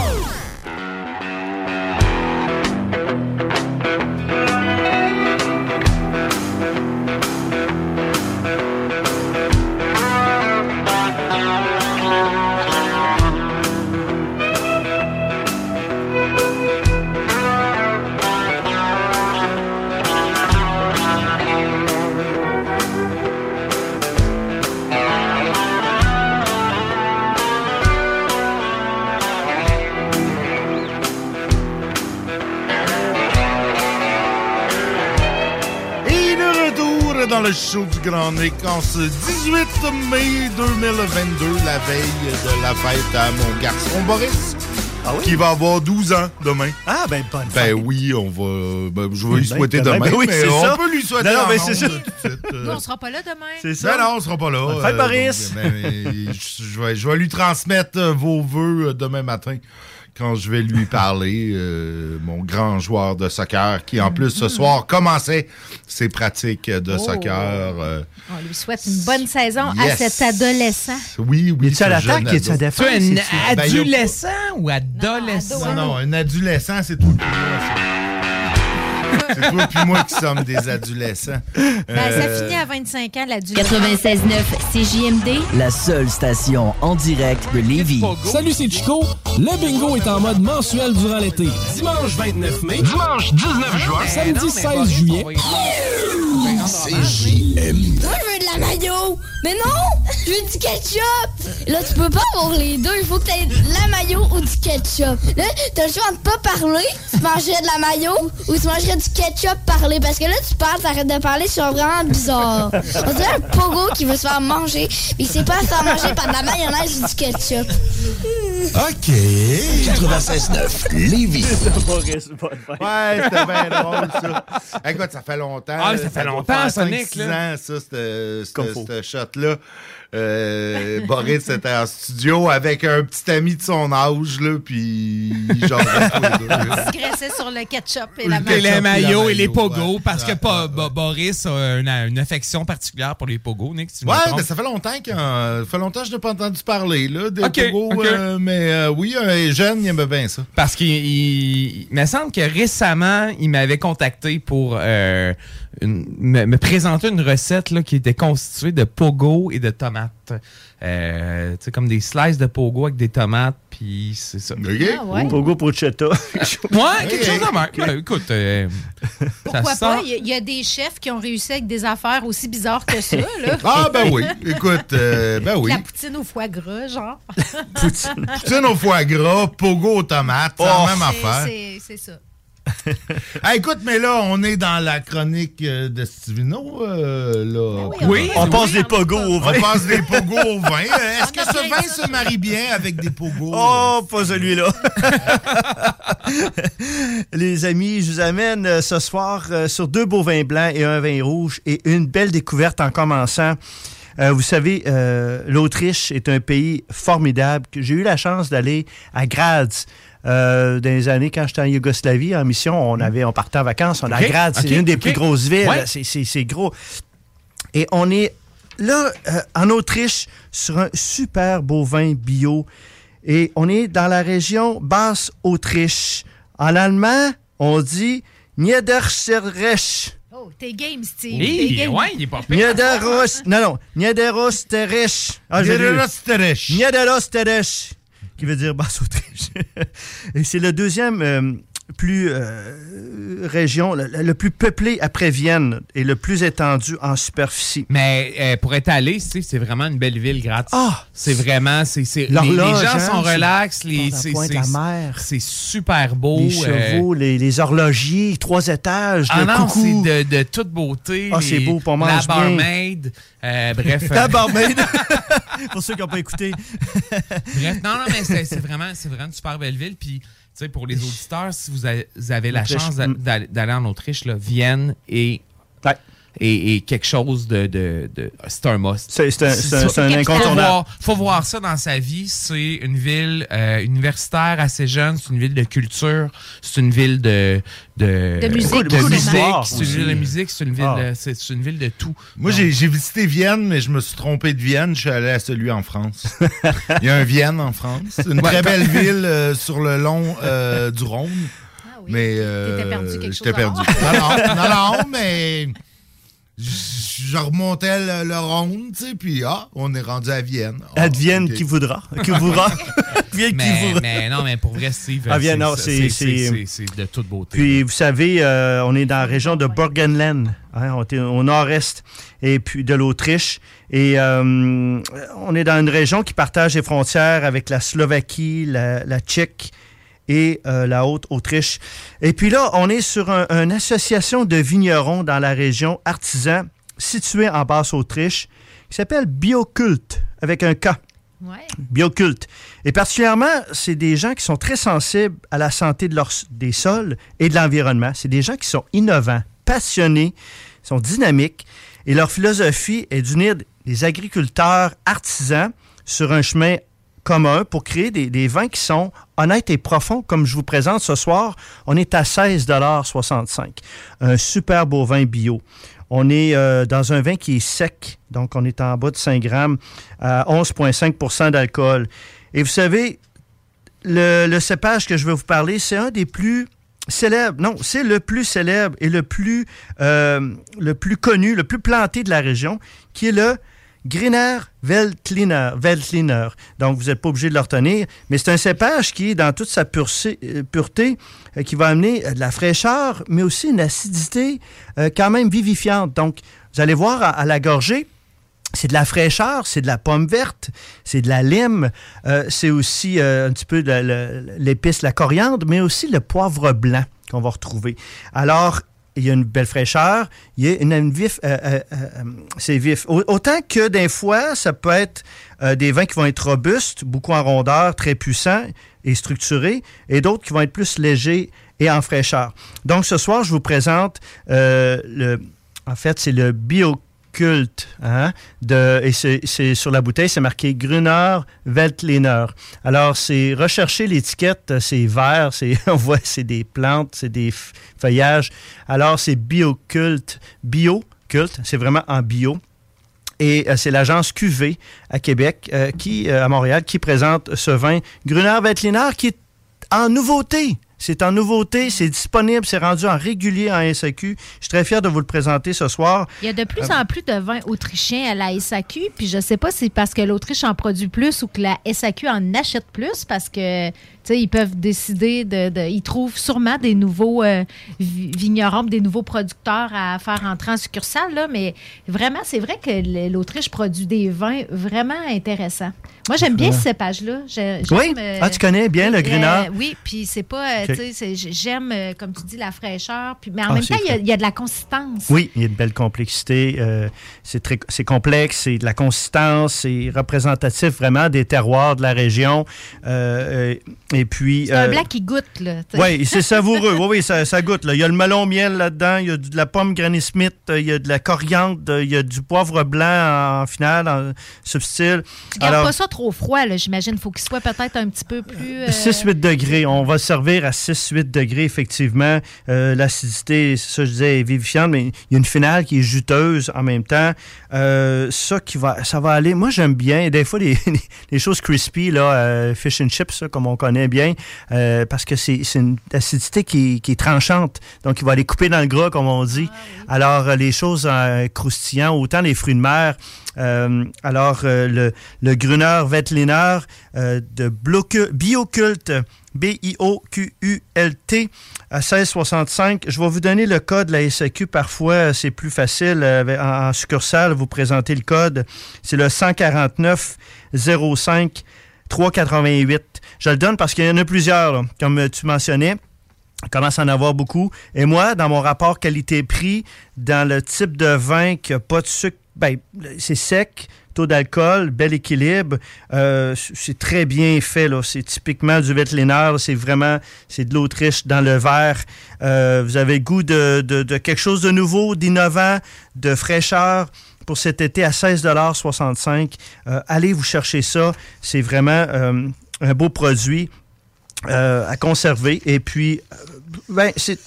le show du Grand Nick en ce 18 mai 2022, la veille de la fête à mon garçon Boris. Qui va avoir 12 ans demain. Ah, ben, bonne Ben fête. oui, on va. ben, je vais lui Ben, souhaiter demain, demain. ben oui, mais on ça. peut lui souhaiter Non, non, mais c'est ça. tout de suite, euh. On sera pas là demain. C'est ça. Ben non, on sera pas là. Bonne fête, Euh, Boris. donc, ben, euh, je, je vais, je vais lui transmettre euh, vos vœux euh, demain matin quand je vais lui parler. euh, mon grand joueur de soccer qui, en plus, ce soir, commençait ses pratiques de Oh. soccer. euh, On lui souhaite une bonne saison Yes. à cet adolescent. oui, oui. Es-tu à l'attaque? ado. défense? Tu es un C'est-tu- Ben, a- adolescent ou adolescent? Non, non, un adolescent, c'est tout. C'est toi puis moi qui sommes des adolescents. Ben, ça Euh, finit à 25 ans, la 96.9 CJMD. La seule station en direct de Lévis. Salut, c'est Chico. Le bingo est en mode mensuel durant l'été. Dimanche 29 mai. Dimanche 19 juin. Samedi 16 juillet. CJMD. Moi, je veux de la mayo? Mais non, je veux du ketchup? Là, tu peux pas avoir les deux. Il faut que tu aies de la mayo ou du ketchup. Là, t'as le choix de pas parler. Tu mangerais de la mayo ou tu mangerais du ketchup parler. Parce que là, tu parles, t'arrêtes de parler, sont vraiment bizarre. On dirait un pogo qui veut se faire manger. Mais il sait pas se faire manger par de la mayonnaise ou du ketchup. OK. 96.9 Lévis. Ouais, c'était bien drôle, ça. Écoute, ça fait longtemps. Ah, là, ça fait longtemps, Sonic, 5-6 là. ans, ça, ce shot-là. Euh, Boris était en studio avec un petit ami de son âge, là, puis genre. Il se graissait sur le ketchup et la Et mayo. les maillots et les pogos, ouais. parce que Ouais, pas, Bo- Boris a une, une affection particulière pour les pogos, Nick. si Ouais, mais ça fait longtemps que ça fait longtemps que je n'ai pas entendu parler là, des pogos, euh, mais euh, oui, un jeune, il aimait bien ça. Parce qu'il il- il me semble que récemment, il m'avait contacté pour euh, une- me, me présenter une recette là, qui était constituée de pogo et de tomates. Euh, tu sais, comme des slices de pogo avec des tomates, puis c'est ça. Ah ouais. Pogo Pochetta. Ouais, quelque chose de même. Ben, écoute, euh, Pourquoi ça pas? Il y, a- il y a des chefs qui ont réussi avec des affaires aussi bizarres que ça. Là. Ah ben oui, écoute, euh, ben oui. La poutine au foie gras, genre. Poutine au foie gras, pogo aux tomates, c'est la même C'est- affaire. c'est- C'est ça. Ah, écoute, mais là, on est dans la chronique euh, de Stivino. euh, là. Oui, on passe des pogos au vin. On passe des pogos au vin. Est-ce On que ce vin se marie bien avec des pogos? Oh, pas celui-là. Les amis, je vous amène euh, ce soir sur deux beaux vins blancs et un vin rouge et une belle découverte en commençant. Euh, vous savez, euh, l'Autriche est un pays formidable. que J'ai eu la chance d'aller à Graz. Euh, dans les années quand j'étais en Yougoslavie en mission, on avait on partait en vacances, on est à Mm. Ok, Graz, c'est une des plus grosses villes, Ouais. c'est- c'est c'est gros. Et on est là, euh, en Autriche, sur un super beau vin bio. Et on est dans la région Basse-Autriche. En allemand, on dit Niederösterreich. Oh, t'es game, Steve. T'es game. ouais, il est pas pire. Niederos... Non, non. Niederösterreich. Ah. Niederösterreich. Niederösterreich. Qui veut dire Basse-Autriche. Et c'est le deuxième euh, plus euh, région, le, le plus peuplé après Vienne et le plus étendu en superficie. Mais euh, pour être allé, c'est vraiment une belle ville gratis. Ah! C'est vraiment, c'est, les, les gens hein, sont c'est- relax, les, c'est, pointe c'est- la mer. c'est super beau. Les euh, chevaux, les, les horlogiers, trois étages, Ah le non, coucou. c'est de, de toute beauté. Ah, c'est beau, puis on La barmaid. euh, bref. La euh, barmaid. Pour ceux qui n'ont pas écouté. Bref, non, non, mais c'est vraiment, c'est vraiment une super belle ville. Puis, sais, pour les auditeurs, si vous avez, la Autriche, chance mm. d'aller en Autriche, là, Vienne est, est quelque chose de. de, de- c'est un must. C'est- un- Faut incontournable. voir- faut voir ça dans sa vie. C'est une ville euh, universitaire assez jeune, c'est une ville de culture, c'est une ville de. De, De musique, de musique, c'est une ville de musique, c'est une ville, Ah. de, c'est c'est une ville de tout. Moi, j'ai visité Vienne, mais je me suis trompé de Vienne. Je suis allé à celui en France. Il y a un Vienne en France. C'est une Ouais, très belle ville euh, sur le long euh, du Rhône. Mais euh, T'étais perdu quelque j'étais chose perdu. Non, non, non, non, mais je je remontais le, le Rhône, tu sais, puis ah, on est rendu à Vienne. Ah, Advienne ok. qui voudra. Qui voudra. Advienne qui Mais, voudra. mais non, mais pour vrai, Steve, Ah, bien, non, c'est- c'est- c'est c'est- c'est- c'est de toute beauté. Puis, vous savez, euh, on est dans la région de Burgenland, hein, on est au nord-est et puis de l'Autriche. Et euh, on est dans une région qui partage les frontières avec la Slovaquie, la, la Tchèque et euh, la Haute-Autriche. Et puis là, on est sur un- une association de vignerons dans la région artisan située en Basse-Autriche qui s'appelle Bioculte, avec un K. Bioculte. Et particulièrement, c'est des gens qui sont très sensibles à la santé de leur, des sols et de l'environnement. C'est des gens qui sont innovants, passionnés, sont dynamiques. Et leur philosophie est d'unir des agriculteurs artisans sur un chemin commun pour créer des, vins qui sont honnêtes et profonds. Comme je vous présente ce soir, on est à 16,65 Un super beau vin bio. On est euh, dans un vin qui est sec, donc on est en bas de 5 grammes, à 11,5% d'alcool. Et vous savez, le, le cépage que je vais vous parler, c'est un des plus célèbres. Non, c'est le plus célèbre et le plus, euh, le plus connu, le plus planté de la région, qui est le Griner Veltliner. Veltliner. Donc, vous n'êtes pas obligé de le retenir, mais c'est un cépage qui est dans toute sa pureté, euh, pureté, euh, qui va amener euh, de la fraîcheur, mais aussi une acidité quand même vivifiante. Donc, vous allez voir à, la gorgée, c'est de la fraîcheur, c'est de la pomme verte, c'est de la lime, c'est aussi un petit peu l'épice, la coriandre, mais aussi le poivre blanc qu'on va retrouver. Alors, il y a une belle fraîcheur, il y a une, euh, euh, euh, c'est vif. Au- Autant que des fois, ça peut être des vins qui vont être robustes, beaucoup en rondeur, très puissants et structurés, et d'autres qui vont être plus légers et en fraîcheur. Donc, ce soir, je vous présente le, en fait, c'est le bio culte. Hein, de, et c'est sur la bouteille, c'est marqué Gruner Veltliner. Alors, c'est rechercher l'étiquette, c'est vert, on voit, c'est des plantes, c'est des feuillages. Alors, c'est bioculte, bio-culte, c'est vraiment en bio. Et euh, c'est l'agence QV à Québec, euh, qui, euh, à Montréal, qui présente ce vin Gruner Veltliner qui est en nouveauté. C'est en nouveauté, c'est disponible, c'est rendu en régulier en SAQ. Je suis très fier de vous le présenter ce soir. Il y a de plus Euh, en plus de vins autrichiens à la SAQ, puis je sais pas si c'est parce que l'Autriche en produit plus ou que la SAQ en achète plus, parce que, ils peuvent décider de, de- Ils trouvent sûrement des nouveaux euh, vi- vignerons, des nouveaux producteurs à faire entrer en succursale, là, mais vraiment, c'est vrai que l'Autriche produit des vins vraiment intéressants. Moi, j'aime bien ce cépage-là. Oui? Ah, tu connais bien le euh, Gruner? oui, puis c'est pas, euh, j'aime, euh, comme tu dis, la fraîcheur, puis, mais en Ah, même temps, il y a- y, de la consistance. Oui, il y a une belle complexité. euh, c'est complexe, c'est de la consistance, c'est représentatif vraiment des terroirs de la région. euh, euh, et puis. C'est un euh, blanc qui goûte, là. Oui, c'est savoureux. Oui, oui, ça, ça goûte. là. Il y a le melon miel là-dedans, il y a de la pomme Granny Smith, euh, il y a de la coriandre, euh, il y a du poivre blanc en finale, en subtil. Tu gardes pas ça trop froid, là, j'imagine. Il faut qu'il soit peut-être un petit peu plus. euh, 6-8 degrés. On va le servir à 6-8 degrés, effectivement. Euh, L'acidité, c'est ça que je disais, est vivifiante, mais il y a une finale qui est juteuse en même temps. Ça qui va, ça va aller. Moi, j'aime bien. Des fois, les, les choses crispy, là, fish and chips, comme on connaît bien, euh, parce que c'est une acidité qui, qui est tranchante. Donc, il va aller couper dans le gras, comme on dit. Alors, euh, les choses euh, croustillantes, autant les fruits de mer, euh, alors, le, le Gruner Veltliner euh, de Bioculte, B-I-O-Q-U-L-T, à 1665. Je vais vous donner le code de la SAQ. Parfois, c'est plus facile en, en succursale, vous présenter le code. C'est le 149 05 388. Je le donne parce qu'il y en a plusieurs, là, comme euh, tu mentionnais. Commence à en avoir beaucoup. Et moi, dans mon rapport qualité-prix, dans le type de vin qui n'a pas de sucre, ben, c'est sec, taux d'alcool, bel équilibre. euh, c'est très bien fait. C'est typiquement du Veltliner. C'est vraiment, c'est de l'Autriche dans le verre. Euh, vous avez goût de, de- de quelque chose de nouveau, d'innovant, de fraîcheur. Pour cet été à 16,65 Euh, Allez vous chercher ça. C'est vraiment euh, un beau produit euh, à conserver. Et puis, euh, ben, c'est.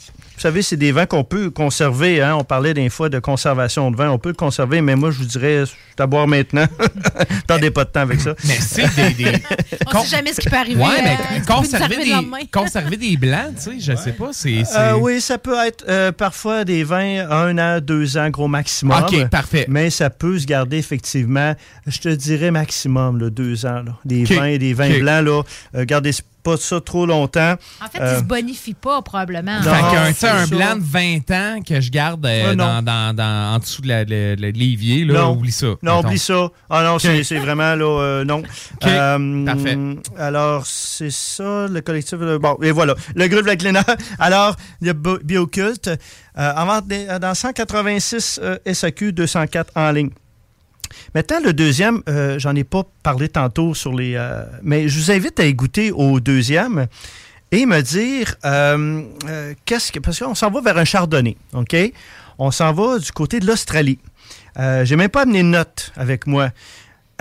Vous savez, c'est des vins qu'on peut conserver. Hein? On parlait des fois de conservation de vin. On peut le conserver, mais moi, je vous dirais, c'est à boire maintenant. Perdez pas de temps avec ça. Mais c'est des. des- On sait jamais ce qui peut arriver. Ouais, mais euh, conserver des, conserver des blancs, tu sais, je sais pas, c'est. Euh, oui, ça peut être euh, parfois des vins un an, deux ans, gros maximum. OK, parfait. Mais ça peut se garder effectivement, je te dirais maximum, là, deux ans. là. Des OK, vins et des vins blancs, là, euh, gardez pas ça trop longtemps. En fait, Euh, ils se bonifient pas, probablement. Fait Non, c'est un ça. blanc de 20 ans que je garde euh, Ah, dans, dans, dans- en dessous de la- le- le- de l'évier, là, Non. oublie ça. Non, mettons. oublie ça. Ah non, c'est c'est vraiment là, euh, non. Euh, parfait. Alors, c'est ça, le collectif. euh, Bon, et voilà. Le groupe de Glénat. Alors, il y a Bio- Bioculte. euh, en vente dans 186 euh, SAQ, 204 en ligne. Maintenant, le deuxième, euh, j'en ai pas parlé tantôt sur les. euh, mais je vous invite à y goûter au deuxième et me dire euh, qu'est-ce que. Parce qu'on s'en va vers un chardonnay, OK? On s'en va du côté de l'Australie. J'ai même pas amené de notes avec moi.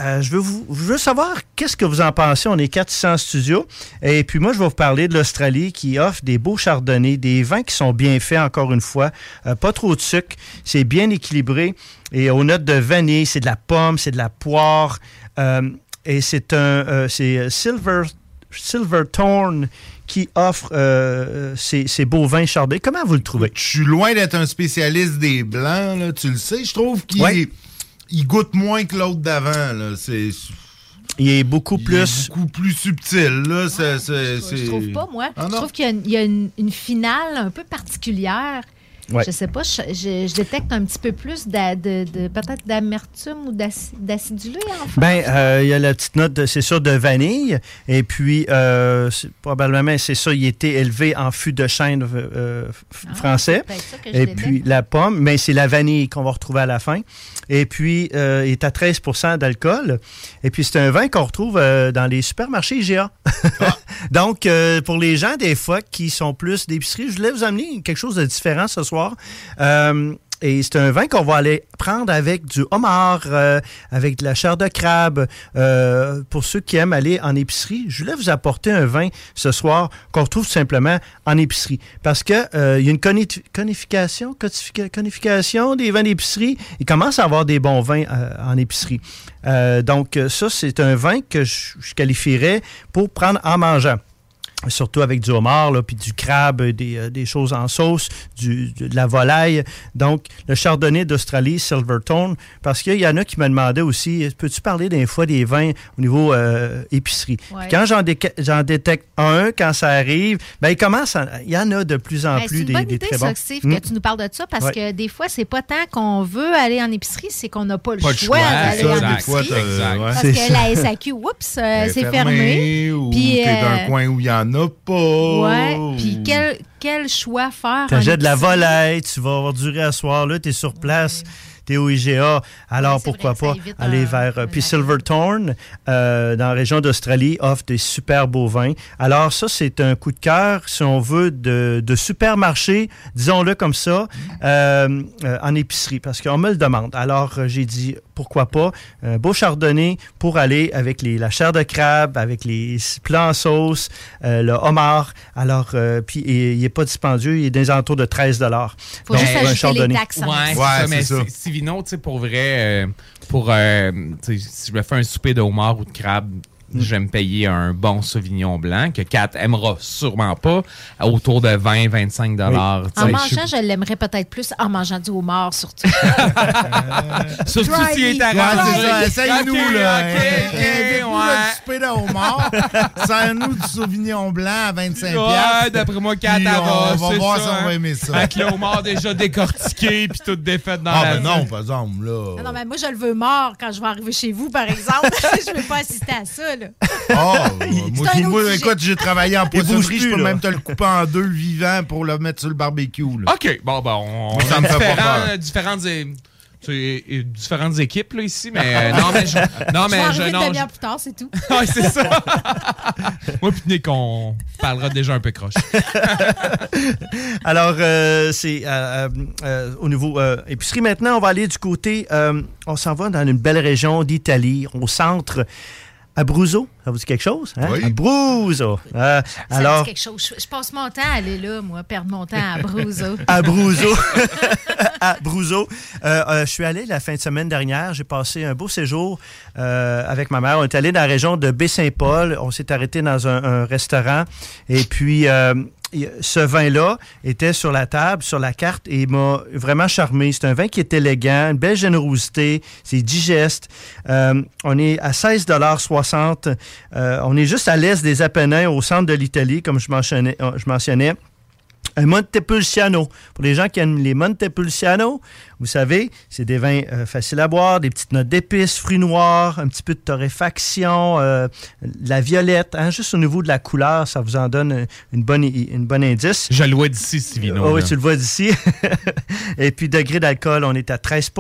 Euh, je, veux vous, je veux savoir qu'est-ce que vous en pensez. On est 400 studios. Et puis moi, je vais vous parler de l'Australie qui offre des beaux chardonnays, des vins qui sont bien faits, encore une fois. Euh, pas trop de sucre. C'est bien équilibré. Et aux notes de vanille, c'est de la pomme, c'est de la poire. Euh, et c'est un c'est Silver, Silverthorn qui offre euh, ces, ces beaux vins chardonnays. Comment vous le trouvez? Je suis loin d'être un spécialiste des blancs, là, tu le sais. Je trouve qu'il Ouais. Il goûte moins que l'autre d'avant. là. C'est Il est beaucoup il est plus. beaucoup plus subtil. Là. C'est- c'est- Je c'est- trouve pas, moi. Ah je trouve qu'il y a, une, il y a une- une finale un peu particulière. Ouais. Je sais pas, je, je- je détecte un petit peu plus de, de- peut-être d'amertume ou d'aci- d'acidulé, en fait. Ben, euh, il y a la petite note, de- c'est sûr, de vanille. Et puis, euh, probablement, c'est ça, il était élevé en fût de chêne euh, f- français. peut-être ça que je Et puis, la pomme, mais c'est la vanille qu'on va retrouver à la fin. Et puis, euh, il est à 13% d'alcool. Et puis, c'est un vin qu'on retrouve euh, dans les supermarchés IGA. Donc, euh, pour les gens, des fois, qui sont plus d'épicerie, je voulais vous amener quelque chose de différent ce soir. Euh, et c'est un vin qu'on va aller prendre avec du homard, euh, avec de la chair de crabe. Euh, pour ceux qui aiment aller en épicerie, je voulais vous apporter un vin ce soir qu'on retrouve simplement en épicerie. Parce que y a une coni- conification, des vins d'épicerie. Il commence à avoir des bons vins en épicerie. Donc, ça, c'est un vin que je qualifierais pour prendre en mangeant surtout avec du homard, là, puis du crabe, des, euh, des choses en sauce, du, de la volaille. Donc, le chardonnay d'Australie, Silvertone, parce qu'il y en a qui me demandaient aussi, peux-tu parler des fois des vins au niveau euh, épicerie? Ouais. Puis Quand j'en, j'en détecte un, quand ça arrive, ben, il commence à- il y en a de plus en Ben, c'est plus une des, bonne des idée, très ça, bons. Steve, Hmm? que tu nous parles de ça, parce Ouais. que des fois, c'est pas tant qu'on veut aller en épicerie, c'est qu'on n'a pas le Pas choix, choix, d'aller ça, en des épicerie. Exact. Parce C'est que ça. la SAQ, oups, euh, c'est fermé. Ou Puis, t'es euh, d'un coin où il n'y en a pas. Ouais, puis quel, quel choix faire? Tu en achètes de la volaille, tu vas avoir duré à soir, là, tu es sur place, IGA. Alors, pourquoi pas aller un- vers. euh, un Puis Silverthorn, euh, dans la région d'Australie, offre des super beaux vins. Alors, ça, c'est un coup de cœur, si on veut, de, de supermarché, disons-le comme ça, euh, euh, en épicerie, parce qu'on me le demande. Alors, j'ai dit, pourquoi pas, un beau chardonnay pour aller avec les, la chair de crabe, avec les plats en sauce, euh, le homard. Alors, euh, puis il n'est pas dispendieux, il est des alentours de 13 Faut juste ajouter les taxes en Ouais, c'est Ouais, ça, c'est ça. Si- Sivino, tu sais, pour vrai, euh, pour, euh, si je me fais un souper de homard ou de crabe, je vais me payer un bon Sauvignon blanc que Kat aimera sûrement pas, autour de 20-25 dollars. En mangeant, je l'aimerais peut-être plus en mangeant du homard, surtout. Surtout s'il est me. arrangé. Ok, là. ok, ok, ouais. de homard. Sers-nous du Sauvignon blanc à 25 Ouais, d'après moi, Kat on aura, va voir ça, si on hein. va aimer ça. Avec le homard déjà décortiqué puis tout défait dans Ah, la ben non, par exemple, là. Non, non, mais moi, je le veux mort quand je vais arriver chez vous, par exemple. je ne veux pas assister à ça. Là. Là. Oh, moi, un moi, écoute, j'ai travaillé en poissonnerie, je peux là. même te le couper en deux vivant pour le mettre sur le barbecue. là. OK, bon, ben, on, Moi, ça on me fait pas peur. différentes, différentes équipes là, ici, mais euh, non, mais je, non, je mais vais je, non, demi-heure plus tard, c'est tout. Ouais, c'est ça. Moi, puis Nick, on parlera déjà un peu croche. Alors, euh, c'est euh, euh, euh, au niveau euh, épicerie. Maintenant, on va aller du côté, euh, on s'en va dans une belle région d'Italie, au centre, Abruzzo. Ça vous dit quelque chose? Hein? Oui. Abruzzo. Euh, Ça alors, me dit quelque chose? Je, je passe mon temps à aller là, moi, perdre mon temps à Bruzo. Abruzzo. Abruzzo. Euh, euh, je suis allé la fin de semaine dernière. J'ai passé un beau séjour euh, avec ma mère. On est allé dans la région de Baie-Saint-Paul. On s'est arrêté dans un, un restaurant. Et puis, euh, ce vin-là était sur la table, sur la carte, et m'a vraiment charmé. C'est un vin qui est élégant, une belle générosité, c'est digeste. Euh, on est à 16,60 euh, On est juste à l'est des Apennins, au centre de l'Italie, comme je mentionnais. euh, Je mentionnais. Un Montepulciano. Pour les gens qui aiment les Montepulciano, vous savez, c'est des vins euh, faciles à boire, des petites notes d'épices, fruits noirs, un petit peu de torréfaction, euh, la violette. hein, juste au niveau de la couleur, ça vous en donne un- une bonne, une bonne indice. Je le vois d'ici, ce vino. Oh oui, tu le vois d'ici. et puis, degré d'alcool, on est à 13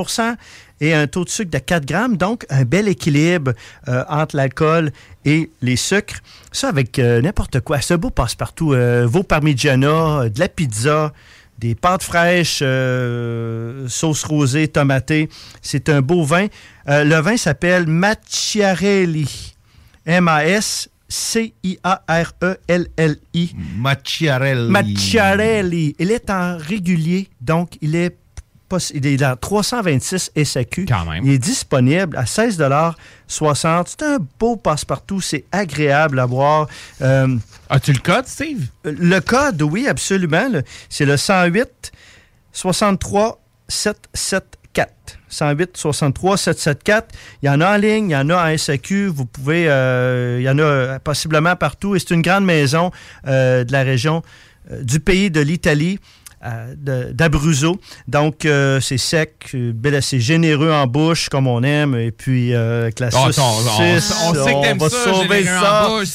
et un taux de sucre de 4 grammes. Donc, un bel équilibre euh, entre l'alcool et les sucres. Ça, avec euh, n'importe quoi. C'est un beau passe-partout. Euh, veau parmigiana, euh, de la pizza, des pâtes fraîches, sauce rosée, tomatée. C'est un beau vin. Le vin s'appelle Macchiarelli. M-A-S-C-I-A-R-E-L-L-I. Macchiarelli. Macchiarelli. Il est en régulier, donc il est, il est dans 326 SAQ. Quand même. Il est disponible à 16,60 C'est un beau passe-partout. C'est agréable à boire. Euh, As-tu le code, Steve? le code, oui, absolument. C'est le 108 63 774. 108 63 774. Il y en a en ligne, il y en a en SAQ. Vous pouvez, euh, il y en a euh, possiblement partout. Et c'est une grande maison euh, de la région, du pays de l'Italie. Euh, d'Abruzzo. Donc, euh, c'est sec, euh, bel- c'est généreux en bouche, comme on aime, et puis euh, avec la Oh, on- on sait que t'aimes va ça, sauver en ça. bouche,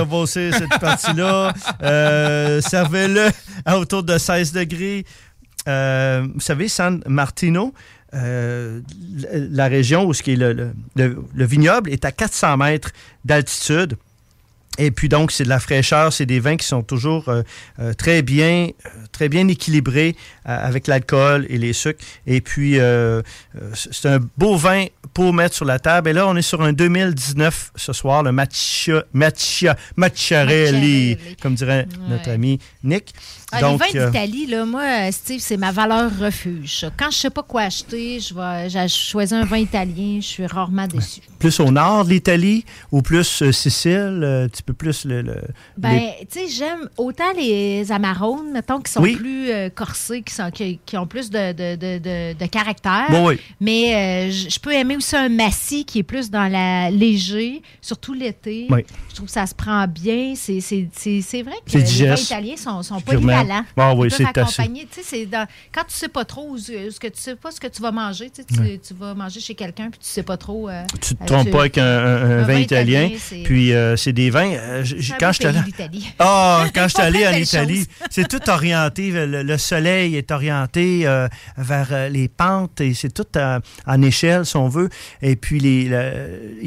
On va aussi cette partie-là. Euh, Servez-le à autour de 16 degrés. Euh, vous savez, San Martino, euh, la- la région où ce qui est le, le- le- le vignoble est à 400 mètres d'altitude. Et puis donc, c'est de la fraîcheur, c'est des vins qui sont toujours euh, euh, très bien, euh, très bien équilibrés euh, avec l'alcool et les sucres. Et puis, euh, c'est un beau vin pour mettre sur la table. Et là, on est sur un 2019 ce soir, le Macchia, Macchia, Macchiarelli, comme dirait notre ami Nick. Ah, donc, les vins euh, d'Italie, là, moi, euh, Steve, c'est ma valeur refuge. Quand je sais pas quoi acheter, je vais j'ai choisi un vin italien, je suis rarement déçu. plus au nord de l'Italie ou plus euh, Sicile, un petit peu plus le... le- Ben, les- tu sais, j'aime autant les Amarones, mettons, qui sont Oui. plus euh, corsés, qui, sont, qui, qui ont plus de, de, de, de- de caractère. Bon, oui. Mais euh, je peux aimer aussi un massy qui est plus dans la léger, surtout l'été. Oui. Je trouve que ça se prend bien. C'est vrai que les vins italiens sont, sont Purement. Polyvalents. Ah oui, Ils peuvent c'est assez. dans- Quand tu sais pas trop ce ce que tu sais pas ce que tu vas manger, tu, sais, tu- vas manger chez quelqu'un puis tu sais pas trop. euh, Tu te euh, trompes pas avec un, un- un un vin italien. Puis euh, c'est des vins. euh, quand j'étais pays, allé-. Ah, quand je suis allé en Italie, c'est tout orienté. Le, le soleil est orienté euh, vers euh, les pentes et c'est tout euh, en échelle, si on veut. Et puis, il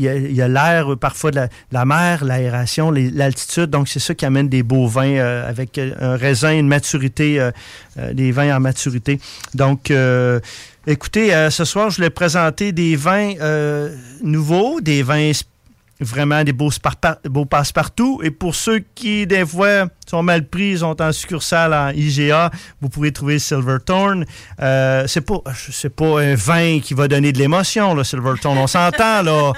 y a- l'air euh, parfois de la, de la mer, l'aération, l'altitude. Donc, c'est ça qui amène des beaux vins euh, avec euh, un raisin, maturité, euh, euh, des vins en maturité. Donc, euh, écoutez, ce soir, je voulais présenter des vins nouveaux, des vins vraiment des beaux, beaux passe-partout. Et pour ceux qui, des fois, sont mal pris, sont en succursale en IGA, vous pouvez trouver Silverthorn. C'est pas, pas un vin qui va donner de l'émotion, là, Silverthorn. On s'entend, là.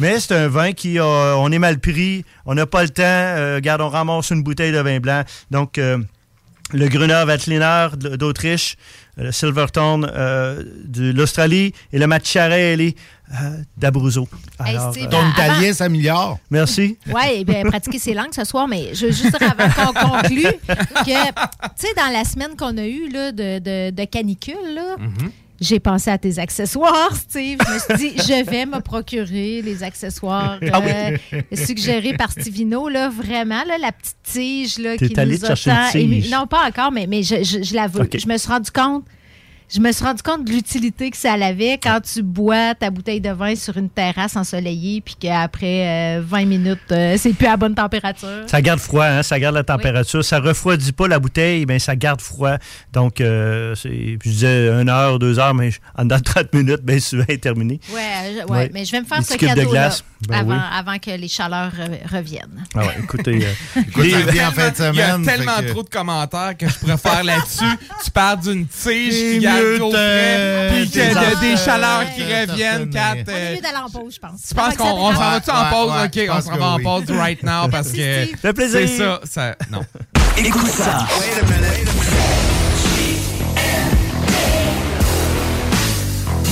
Mais c'est un vin qui, euh, on est mal pris, on n'a pas le temps. Regarde, on ramasse une bouteille de vin blanc. Donc, le Gruner Veltliner de- d'Autriche, euh, le Silverthorn euh, de l'Australie et le Macchiarelli euh, d'Abruzzo. Hey, euh, Ton italien s'améliore. Merci. Oui, bien, pratiquer ses langues ce soir, mais je veux juste dire avant qu'on conclue que, tu sais, dans la semaine qu'on a eue là, de, de, de canicule, là, Mm-hmm. J'ai pensé à tes accessoires, Steve. Je me suis dit, je vais me procurer les accessoires Ah euh, suggérés par Stevino. Là, vraiment, là, la petite tige là, qui nous te a chercher une tant ému. tige? Non, pas encore, mais, mais je, je, je l'avoue. OK. Je me suis rendu compte. Je me suis rendu compte de l'utilité que ça avait quand tu bois ta bouteille de vin sur une terrasse ensoleillée, puis qu'après euh, 20 minutes, euh, c'est plus à bonne température. Ça garde froid, hein, ça garde la température. Ça refroidit pas la bouteille, mais ça garde froid. Donc, euh, c'est- je disais une heure, deux heures, mais en dedans de 30 minutes, bien souvent, est terminé. Ouais, je- ouais, Ouais. mais je vais me faire ce cadeau-là. Ben avant, oui. avant que les chaleurs re- reviennent. Ah ouais, écoutez, euh, en fin de Il y a tellement que- trop de commentaires que je pourrais faire là-dessus. Tu parles d'une tige qui de- frais, puis que des chaleurs qui euh, reviennent. Kat, On euh, est mieux d'aller en pause, je pense. tu penses qu'on on s'en va-tu en pause? OK, on s'en va en pause right now parce que fait plaisir. c'est ça, ça. Non. Écoute ça.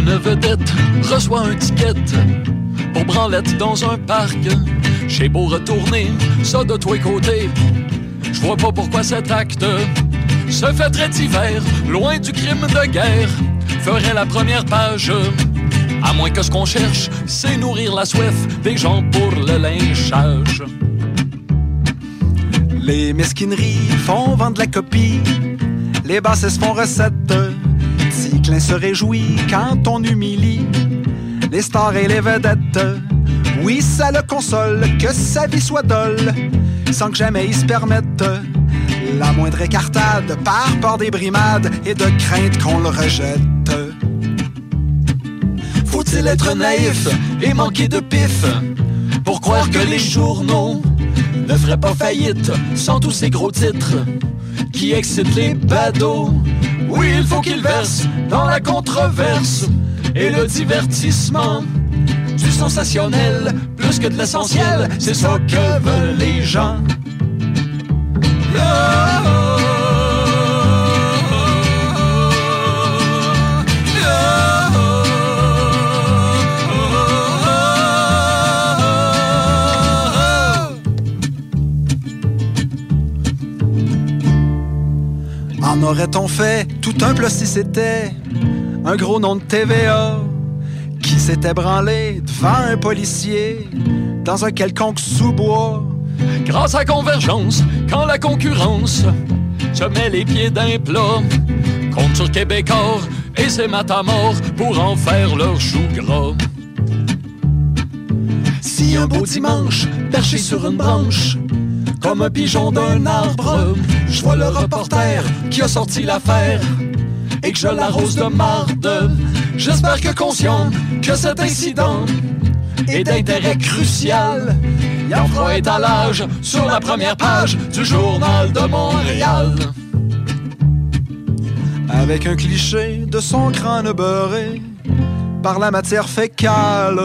Une vedette reçoit un ticket pour branlette dans un parc, j'ai beau retourner ça de tous les côtés. Je vois pas pourquoi cet acte se fait très hiver, loin du crime de guerre, ferait la première page. À moins que ce qu'on cherche, c'est nourrir la soif des gens pour le lynchage. Les mesquineries font vendre la copie, les bassesses font recette. Ticlin se réjouit quand on humilie les stars et les vedettes. Oui, ça le console que sa vie soit dolle, sans que jamais il se permette la moindre écartade par peur des brimades et de crainte qu'on le rejette. Faut-il être naïf et manquer de pif pour croire que les journaux ne feraient pas faillite sans tous ces gros titres qui excitent les badauds? Oui, il faut qu'ils versent dans la controverse et le divertissement. Du sensationnel plus que de l'essentiel, c'est ça que veulent les gens. En aurait-on fait tout un plus si c'était un gros nom de TVA qui s'était branlé devant un policier dans un quelconque sous-bois? Grâce à Convergence, quand la concurrence se met les pieds d'un plat, compte sur Québécois et ses matamors pour en faire leur chou gras. Si un beau dimanche, perché sur une branche, comme un pigeon d'un arbre, je vois le reporter qui a sorti l'affaire et que je l'arrose de marde. J'espère que conscient que cet incident est d'intérêt crucial, il en fera étalage sur la première page du journal de Montréal. Avec un cliché de son crâne beurré par la matière fécale.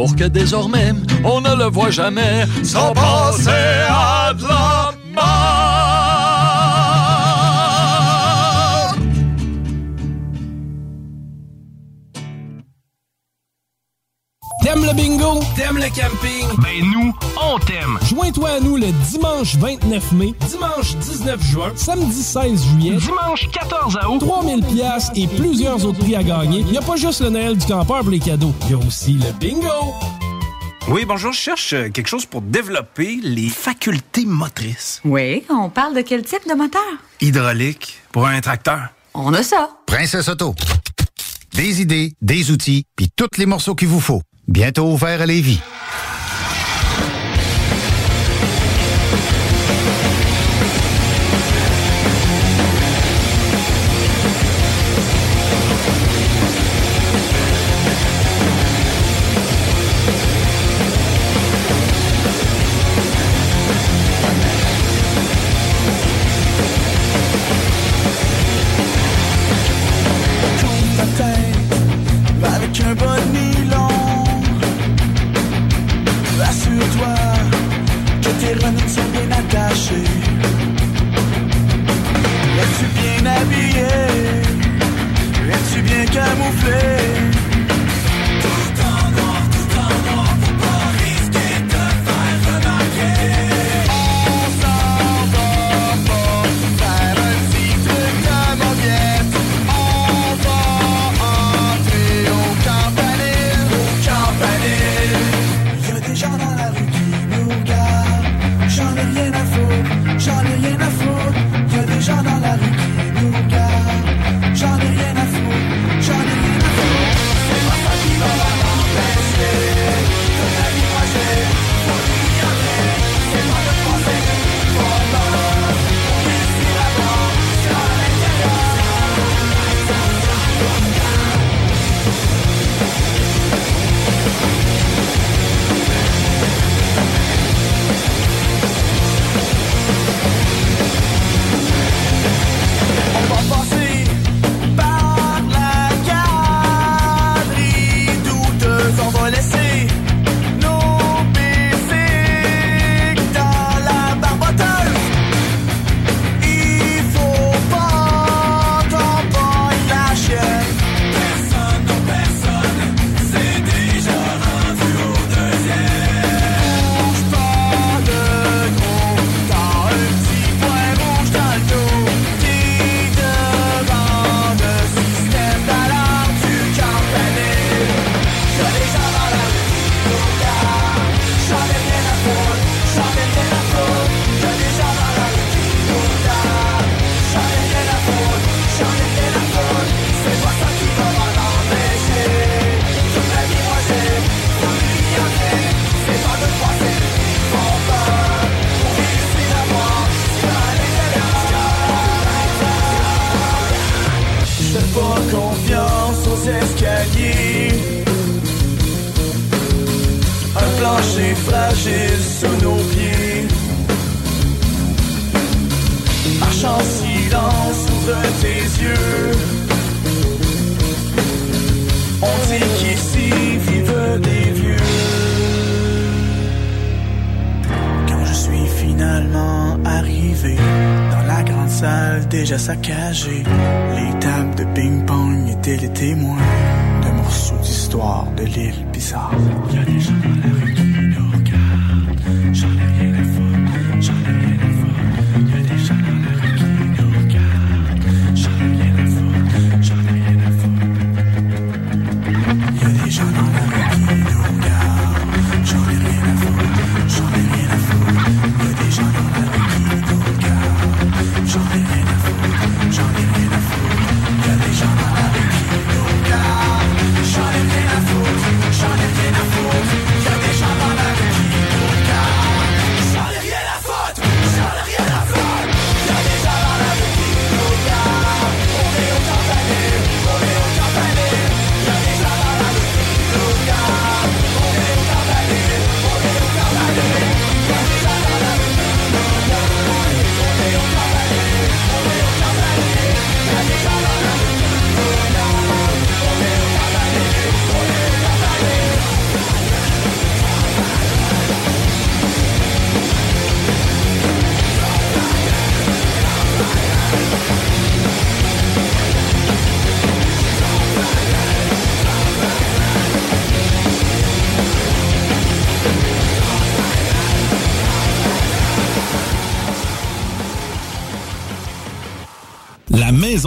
Pour que désormais on ne le voit jamais. Sans passer à de T'aimes le bingo? T'aimes le camping? Ben nous, on t'aime! Joins-toi à nous le dimanche 29 mai, dimanche 19 juin, samedi 16 juillet, dimanche 14 août, 3000 pièces et plusieurs autres prix à gagner. Il n'y a pas juste le Noël du campeur pour les cadeaux, il y a aussi le bingo! Oui, bonjour, je cherche euh, quelque chose pour développer les facultés motrices. Oui, on parle de quel type de moteur? Hydraulique, pour un tracteur. On a ça. Princesse Auto. Des idées, des outils, puis tous les morceaux qu'il vous faut. Bientôt ouvert à Lévis.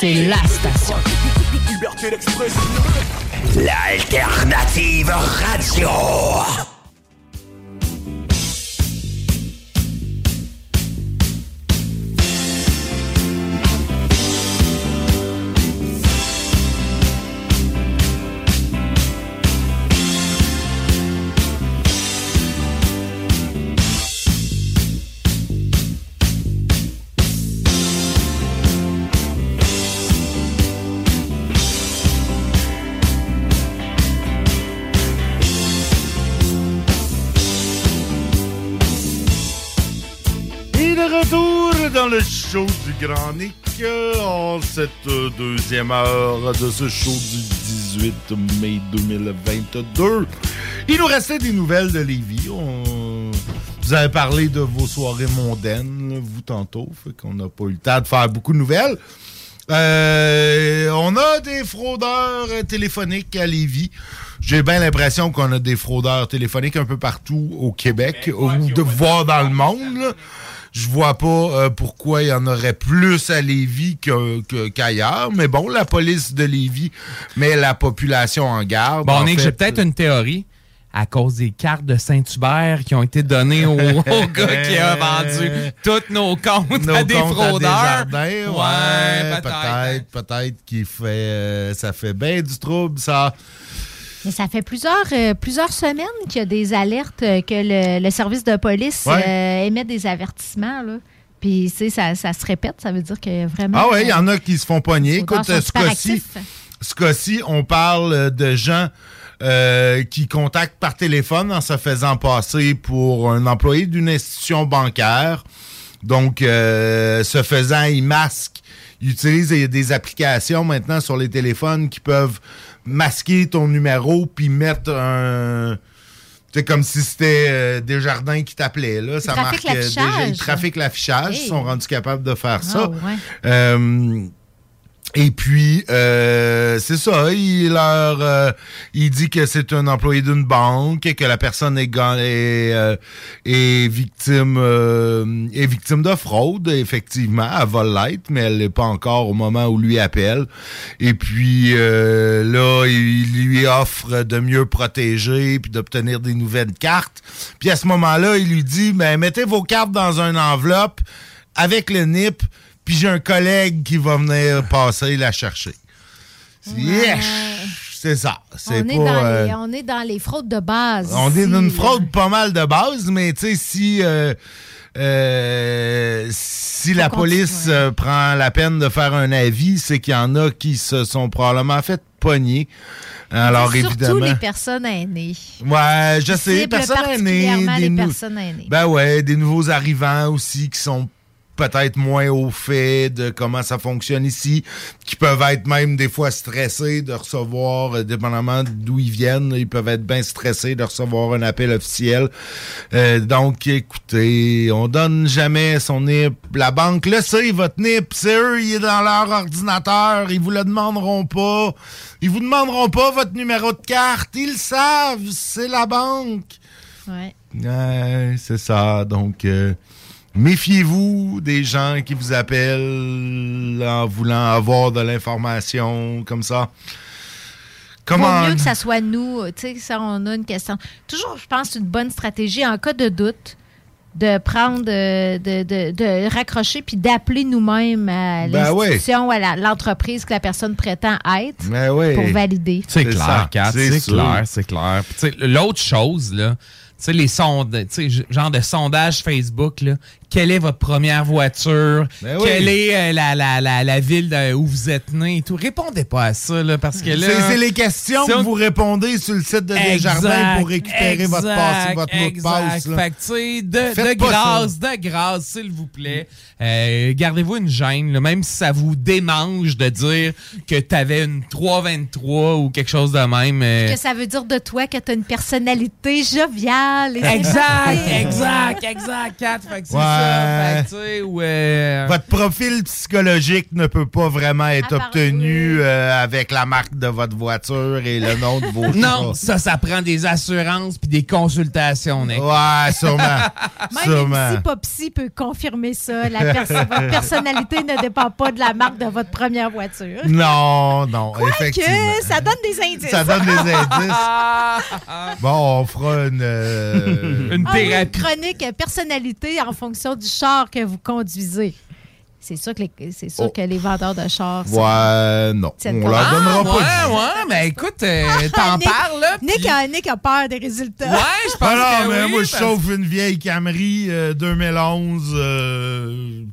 C'est la station. Liberté d'expression. L'alternative radio. Show du Grand Nick euh, en cette euh, deuxième heure de ce show du 18 mai 2022. Il nous restait des nouvelles de Lévis. On... Vous avez parlé de vos soirées mondaines, vous tantôt, fait qu'on n'a pas eu le temps de faire beaucoup de nouvelles. Euh, on a des fraudeurs téléphoniques à Lévis. J'ai bien l'impression qu'on a des fraudeurs téléphoniques un peu partout au Québec, ou de voir dans le monde. là. Je vois pas euh, pourquoi il y en aurait plus à Lévis que- que- qu'ailleurs. Mais bon, la police de Lévis met la population en garde. Bon, En Nick, fait, j'ai peut-être une théorie. À cause des cartes de Saint-Hubert qui ont été données au, au gars qui a vendu tous nos comptes nos à des comptes fraudeurs. Desjardins, ouais, ouais, peut-être. peut-être, peut-être qu'il fait, euh, ça fait bien du trouble, ça. Mais ça fait plusieurs, euh, plusieurs semaines qu'il y a des alertes euh, que le, le service de police Ouais. euh, émet des avertissements. Là. Puis, tu sais, ça, ça se répète. Ça veut dire que vraiment. Ah ouais, il y en a qui se font pogner. Écoute, ce cas-ci, on parle de gens qui contactent par téléphone en se faisant passer pour un employé d'une institution bancaire. Donc, ce faisant, ils masquent. Ils utilisent des applications maintenant sur les téléphones qui peuvent masquer ton numéro puis mettre un... C'est comme si c'était euh, Desjardins qui t'appelait. Là. Ça marque euh, l'affichage. déjà, ils trafiquent l'affichage. Hey. Ils sont rendus capables de faire Ah, ça. ouais. Euh, Et puis, euh, c'est ça, il leur, euh, il dit que c'est un employé d'une banque, et que la personne est, euh, victime, de fraude, effectivement, elle va mais elle l'est pas encore au moment où lui appelle. Et puis, là, il lui offre de mieux protéger, puis d'obtenir des nouvelles cartes. Puis à ce moment-là, il lui dit, ben, mettez vos cartes dans une enveloppe avec le NIP, puis j'ai un collègue qui va venir passer la chercher. Yesh! C'est ça. C'est On pas. est, dans euh, les, on est dans les fraudes de base. on est dans une fraude pas mal de base, mais tu sais, si. euh, euh, si la police euh, prend la peine de faire un avis, c'est qu'il y en a qui se sont probablement fait pogner. Alors Surtout évidemment. les personnes aînées. Ouais, je sais, personnes aînées. des les personnes aînées. Ben ouais, des nouveaux arrivants aussi qui sont peut-être moins au fait de comment ça fonctionne ici, qui peuvent être même des fois stressés de recevoir, euh, dépendamment d'où ils viennent, ils peuvent être bien stressés de recevoir un appel officiel. Euh, donc, écoutez, on donne jamais son NIP. La banque le sait, votre NIP, c'est eux, il est dans leur ordinateur, ils vous le demanderont pas. Ils vous demanderont pas votre numéro de carte, ils le savent, c'est la banque. Ouais. Ouais, c'est ça. Donc, euh, méfiez-vous des gens qui vous appellent en voulant avoir de l'information comme ça? Comment Vaut mieux que ça soit nous. Tu sais, ça, on a une question. Toujours, je pense, c'est une bonne stratégie en cas de doute de prendre, euh, de, de, de raccrocher puis d'appeler nous-mêmes à Ben l'institution, à l'entreprise que la personne prétend être Ben pour valider. C'est C'est clair, Kat, c'est clair, c'est clair. Puis, tu sais, L'autre chose, là, sais, les sondes, tu sais, genre de sondage Facebook, là, quelle est votre première voiture? Ben oui. Quelle est euh, la, la, la, la ville de- où vous êtes né et tout? Répondez pas à ça, là, parce que là... C'est c'est les questions si que vous répondez sur le site de Desjardins pour récupérer votre passe, exact, votre mot de exact. passe. là. Fait que, tu sais, de, Faites de pas grâce, de grâce, s'il vous plaît, euh, gardez-vous une gêne, là, même si ça vous démange de dire que t'avais une 323 ou quelque chose de même. euh, Que ça veut dire de toi que tu as une personnalité joviale? Et Exact, exact, exact, Kat. Fait que c'est Ouais. ça. Fait que, tu sais, ouais. Votre profil psychologique ne peut pas vraiment être obtenu euh, avec la marque de votre voiture et le nom de vos Non, ça, ça prend des assurances puis des consultations, Nick. Ouais, sûrement. Même sûrement. si Popsy peut confirmer ça, la votre personnalité ne dépend pas de la marque de votre première voiture. Non, non, effectivement. Que ça donne des indices. Ça donne des indices. Bon, on fera une... euh, Une Ah oui, une chronique euh, personnalité en fonction du char que vous conduisez. C'est sûr que les, c'est sûr Oh. que les vendeurs de chars. sont- Ouais, non. On leur donnera Ah, pas. ouais, ouais, mais écoute, euh, t'en Nick- parles, là. Nick puis- a, Nick a peur des résultats. Ouais, je pense Ah non, que mais oui, moi, je chauffe une vieille Camry euh, 2011 euh,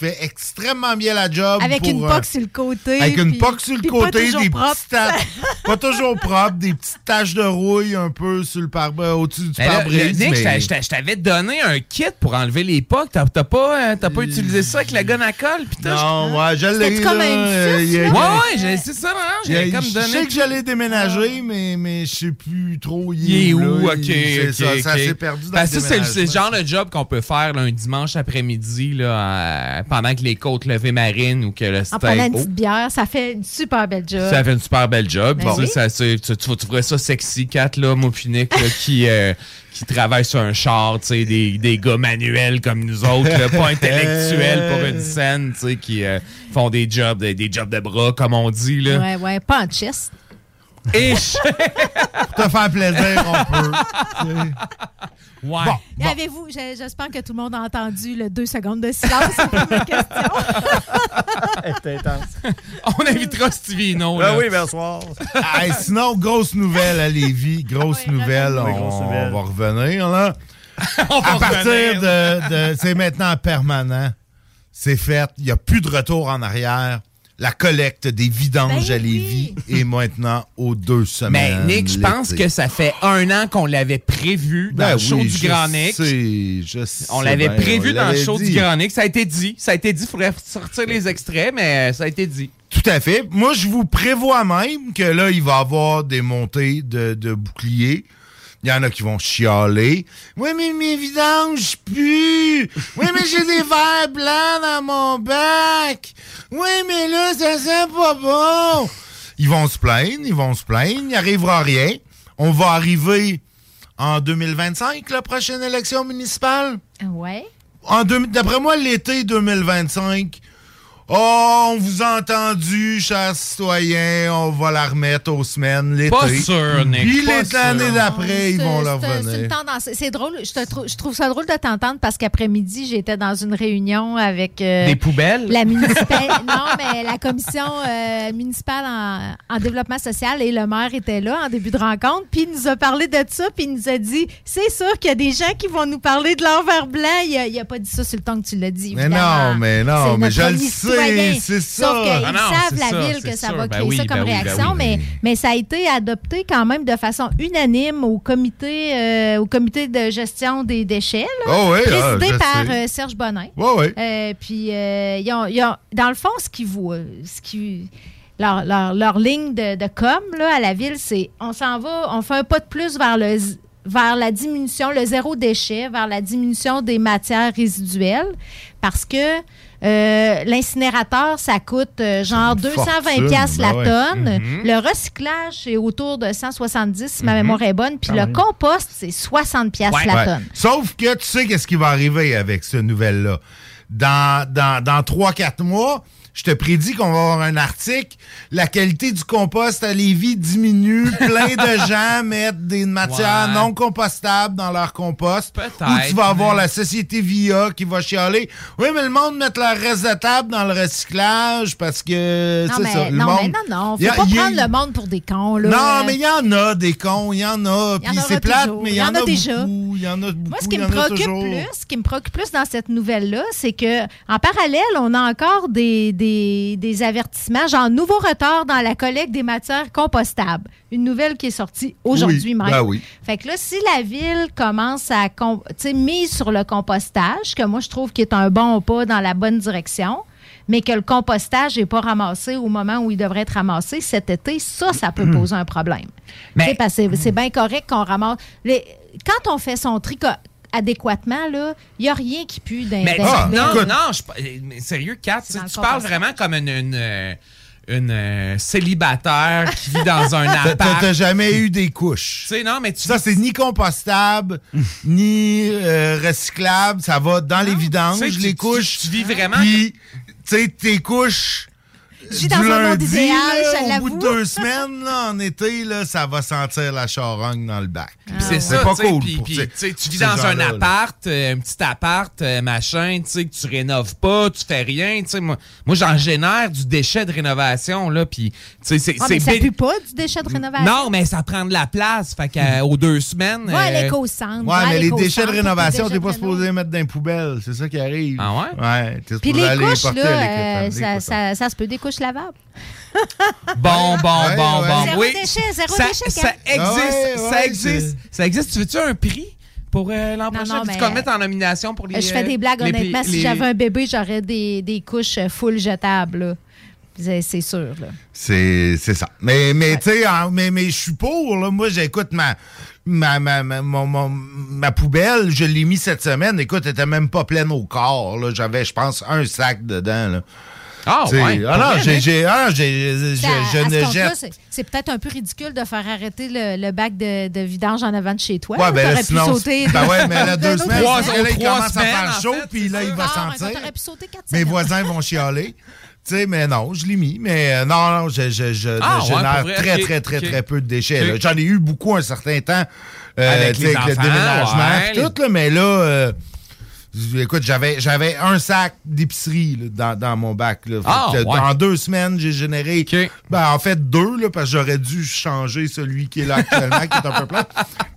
fait extrêmement bien la job. Avec pour, une euh, poque sur le côté. Avec une puis- poque sur le côté, toujours des propre. petites taches, pas toujours propres, des petites taches de rouille un peu sur le pare au-dessus du pare-brise. Nick, je mais- t'avais donné un kit pour enlever les pocs. T'as t'as pas, euh, t'as pas utilisé ça avec la gun à colle? Non, ouais, je l'ai. Comme un euh? Ouais, ouais, j'ai- c'est ça, a- j'ai comme Je sais que j'allais déménager, mais, mais je sais plus trop. Il est où? OK, ça, s'est perdu dans le ça, c'est le, c'est le déménagement. genre de job qu'on peut faire un dimanche après-midi là, euh, pendant que les côtes levées marines ou que le En steak... prenant une petite bière, ça fait une super belle job. ça fait une super belle job. Ben oui. ça, c'est- tu, tu, tu ferais ça sexy, Kat, là, là, qui, euh, qui travaille sur un char, tu sais, des, des gars manuels comme nous autres, là, pas intellectuels pour une scène, tu sais, qui euh, font des jobs, des, des jobs de bras, comme on dit, là. Ouais, ouais, pas en chest. Et Pour te faire plaisir, on peut. Ouais. Bon, Avez-vous, j'espère que tout le monde a entendu le deux secondes de silence après ma question. C'est intense. On invitera Stevino. Ben là. oui, bonsoir. Hey, sinon, grosse nouvelle à Lévis, grosse nouvelle, on, Oui, grosse nouvelle. on va revenir là. On va à partir revenir. de, de- c'est maintenant permanent, c'est fait, il n'y a plus de retour en arrière. La collecte des vidanges Ben à Lévis est maintenant aux deux Mais semaines. Nick, je pense que ça fait un an qu'on l'avait prévu dans Ben le show oui, du Grand Nick. sais, je sais On l'avait prévu on dans le show dit. du Grand Nick. Ça a été dit. Ça a été dit. Il faudrait sortir les extraits, mais euh, ça a été dit. Tout à fait. Moi, je vous prévois même que là, il va y avoir des montées de, de boucliers. Il y en a qui vont chialer. Oui, mais mes vidanges puent. Oui, mais j'ai des verres blancs dans mon bac. Oui, mais là, ça sent pas bon. Ils vont se plaindre, ils vont se plaindre. Il n'arrivera rien. On va arriver en 2025, la prochaine élection municipale? Ouais. En deux- D'après moi, l'été 2025, oh, on vous a entendu, chers citoyens, on va la remettre aux semaines l'été. Pas sûr, Nick, Puis l'année d'après, ils vont une revenir. C'est drôle. Je, te trou- je trouve ça drôle de t'entendre parce qu'après-midi, j'étais dans une réunion avec. euh, Des poubelles? La municipale. non, mais la commission euh, municipale en, en développement social et le maire était là en début de rencontre. Puis il nous a parlé de ça. Puis il nous a dit c'est sûr qu'il y a des gens qui vont nous parler de leur verre blanc. Il a, il a pas dit ça sur le ton que tu l'as dit. Mais non, mais non, mais je le sais, citoyen. c'est ça. Sauf qu'ils Ah savent la ça, ville que ça sûr. va Ben créer oui, ça ben comme oui, ben réaction. oui, mais, mais- ça a été adopté quand même de façon unanime au comité, euh, au comité de gestion des déchets, là, Oh ah, présidé par euh, Serge Bonin. Euh, puis, ils ont- ils ont- dans le fond, ce qu'ils voient, ce qui, leur, leur- leur ligne de, de com là, à la ville, c'est on s'en va, on fait un pas de plus vers le vers la diminution, le zéro déchet, vers la diminution des matières résiduelles, parce que euh, l'incinérateur, ça coûte euh, genre 220 fortune, pièces la ben ouais. tonne. Mhm. Le recyclage, c'est autour de 170, si ma Mhm. mémoire est bonne. Puis Ah le compost, c'est 60 pièces la Ouais. tonne. Sauf que tu sais qu'est-ce qui va arriver avec ce nouvelle-là. Dans, dans, dans 3-4 mois, je te prédis qu'on va avoir un article. La qualité du compost à Lévis diminue. Plein de gens mettent des matières Ouais. non compostables dans leur compost. Peut-être, Ou tu vas avoir mais- la société VIA qui va chialer. Oui, mais le monde met leur reste de table dans le recyclage parce que Non, c'est mais, ça. Le non, monde, mais non, non. Faut a- pas a- prendre le monde pour des cons, là. non, mais il y en a des cons, il y en a. Il y en Puis aura c'est plate, toujours. mais il y en a déjà. beaucoup. Il y en a beaucoup. Moi, ce qui il y me en a préoccupe toujours. plus, ce qui me préoccupe plus dans cette nouvelle-là, c'est que en parallèle, on a encore des, des, des avertissements, genre nouveau retard dans la collecte des matières compostables. Une nouvelle qui est sortie aujourd'hui Oui, même. ben oui. Fait que là, si la ville commence à mise sur le compostage, que moi je trouve qu'il est un bon pas dans la bonne direction, mais que le compostage n'est pas ramassé au moment où il devrait être ramassé cet été, ça, ça peut poser un problème. Que c'est- bien correct qu'on ramasse. les- quand on fait son tri adéquatement, là, il n'y a rien qui pue d'un Mais Ah, non, écoute. non, je, mais sérieux, Kat, tu, parles vraiment comme une, une, euh, une, euh, célibataire qui vit dans un appart. t'as jamais eu des couches. Tu sais, non, mais tu Ça, c'est ni compostable, ni euh, recyclable. Ça va dans les vidanges, tu- les tu- couches. tu vis vraiment Puis, tu sais, tes couches. Je vis dans un monde idéal, là, je Au l'avoue. bout de deux semaines, là, en été, là, ça va sentir la charogne dans le bac. Ah c'est ça, pas cool pour ces- tu vis dans un appart, euh, un petit appart, euh, machin, tu sais, que tu rénoves pas, tu fais rien. Moi, moi j'en génère du déchet de rénovation, là, c'est... Ah, c'est mais ça pue pas du déchet de rénovation? Non, mais ça prend de la place, fait qu'aux deux semaines... Ouais, euh, l'éco-centre. Ouais, mais les déchets de rénovation, t'es pas supposé les mettre dans les poubelles. C'est ça qui arrive. Ah ouais? Ouais, Puis les couches, là, euh, ça se peut des couches lavables. Bon, bon, Ouais, bon, ouais. bon. Zéro oui. déchet, zéro ça, déchet, Ça existe, Ah ouais, ça existe. Ça existe. Tu veux-tu un prix pour euh, l'an prochain? non, le mette en nomination pour les... je fais des blagues, les- honnêtement. si les- j'avais un bébé, j'aurais des, des couches euh, full jetables. là. C'est sûr. C'est c'est ça. Mais, mais tu sais, mais, mais je suis pour. Là. Moi, j'écoute ma, ma, ma, ma, ma poubelle. Je l'ai mis cette semaine. Écoute, elle était même pas pleine au corps. J'avais, je pense, un sac dedans. Là. Ah, ouais. Ah non, j'ai, j'ai, ah, j'ai- je, Ça, je à ce ne jette. c'est- peut-être un peu ridicule de faire arrêter le, le bac de, de vidange en avant de chez toi. Ouais, ben là, T'aurais pu sinon, sauter. ben ouais, mais là, deux semaines, que là, il Trois commence à semaines, faire en chaud, fait, puis là, il va Ah, mais sentir. T'aurais pu sauter quatre Mes voisins vont chialer. Tu sais, mais non, je l'ai mis. Mais euh, non, non, je, je, je, Ah, je ouais, génère vrai, très, très, très, très peu de déchets. J'en ai eu beaucoup un certain temps euh, Avec les avec le enfants, déménagement, ouais, tout, là, mais là, euh, écoute, j'avais, j'avais un sac d'épicerie là, dans, dans mon bac. Là. Ah, ouais. En deux semaines, j'ai généré, ben, en fait, deux, là, parce que j'aurais dû changer celui qui est là actuellement, qui est un peu plat.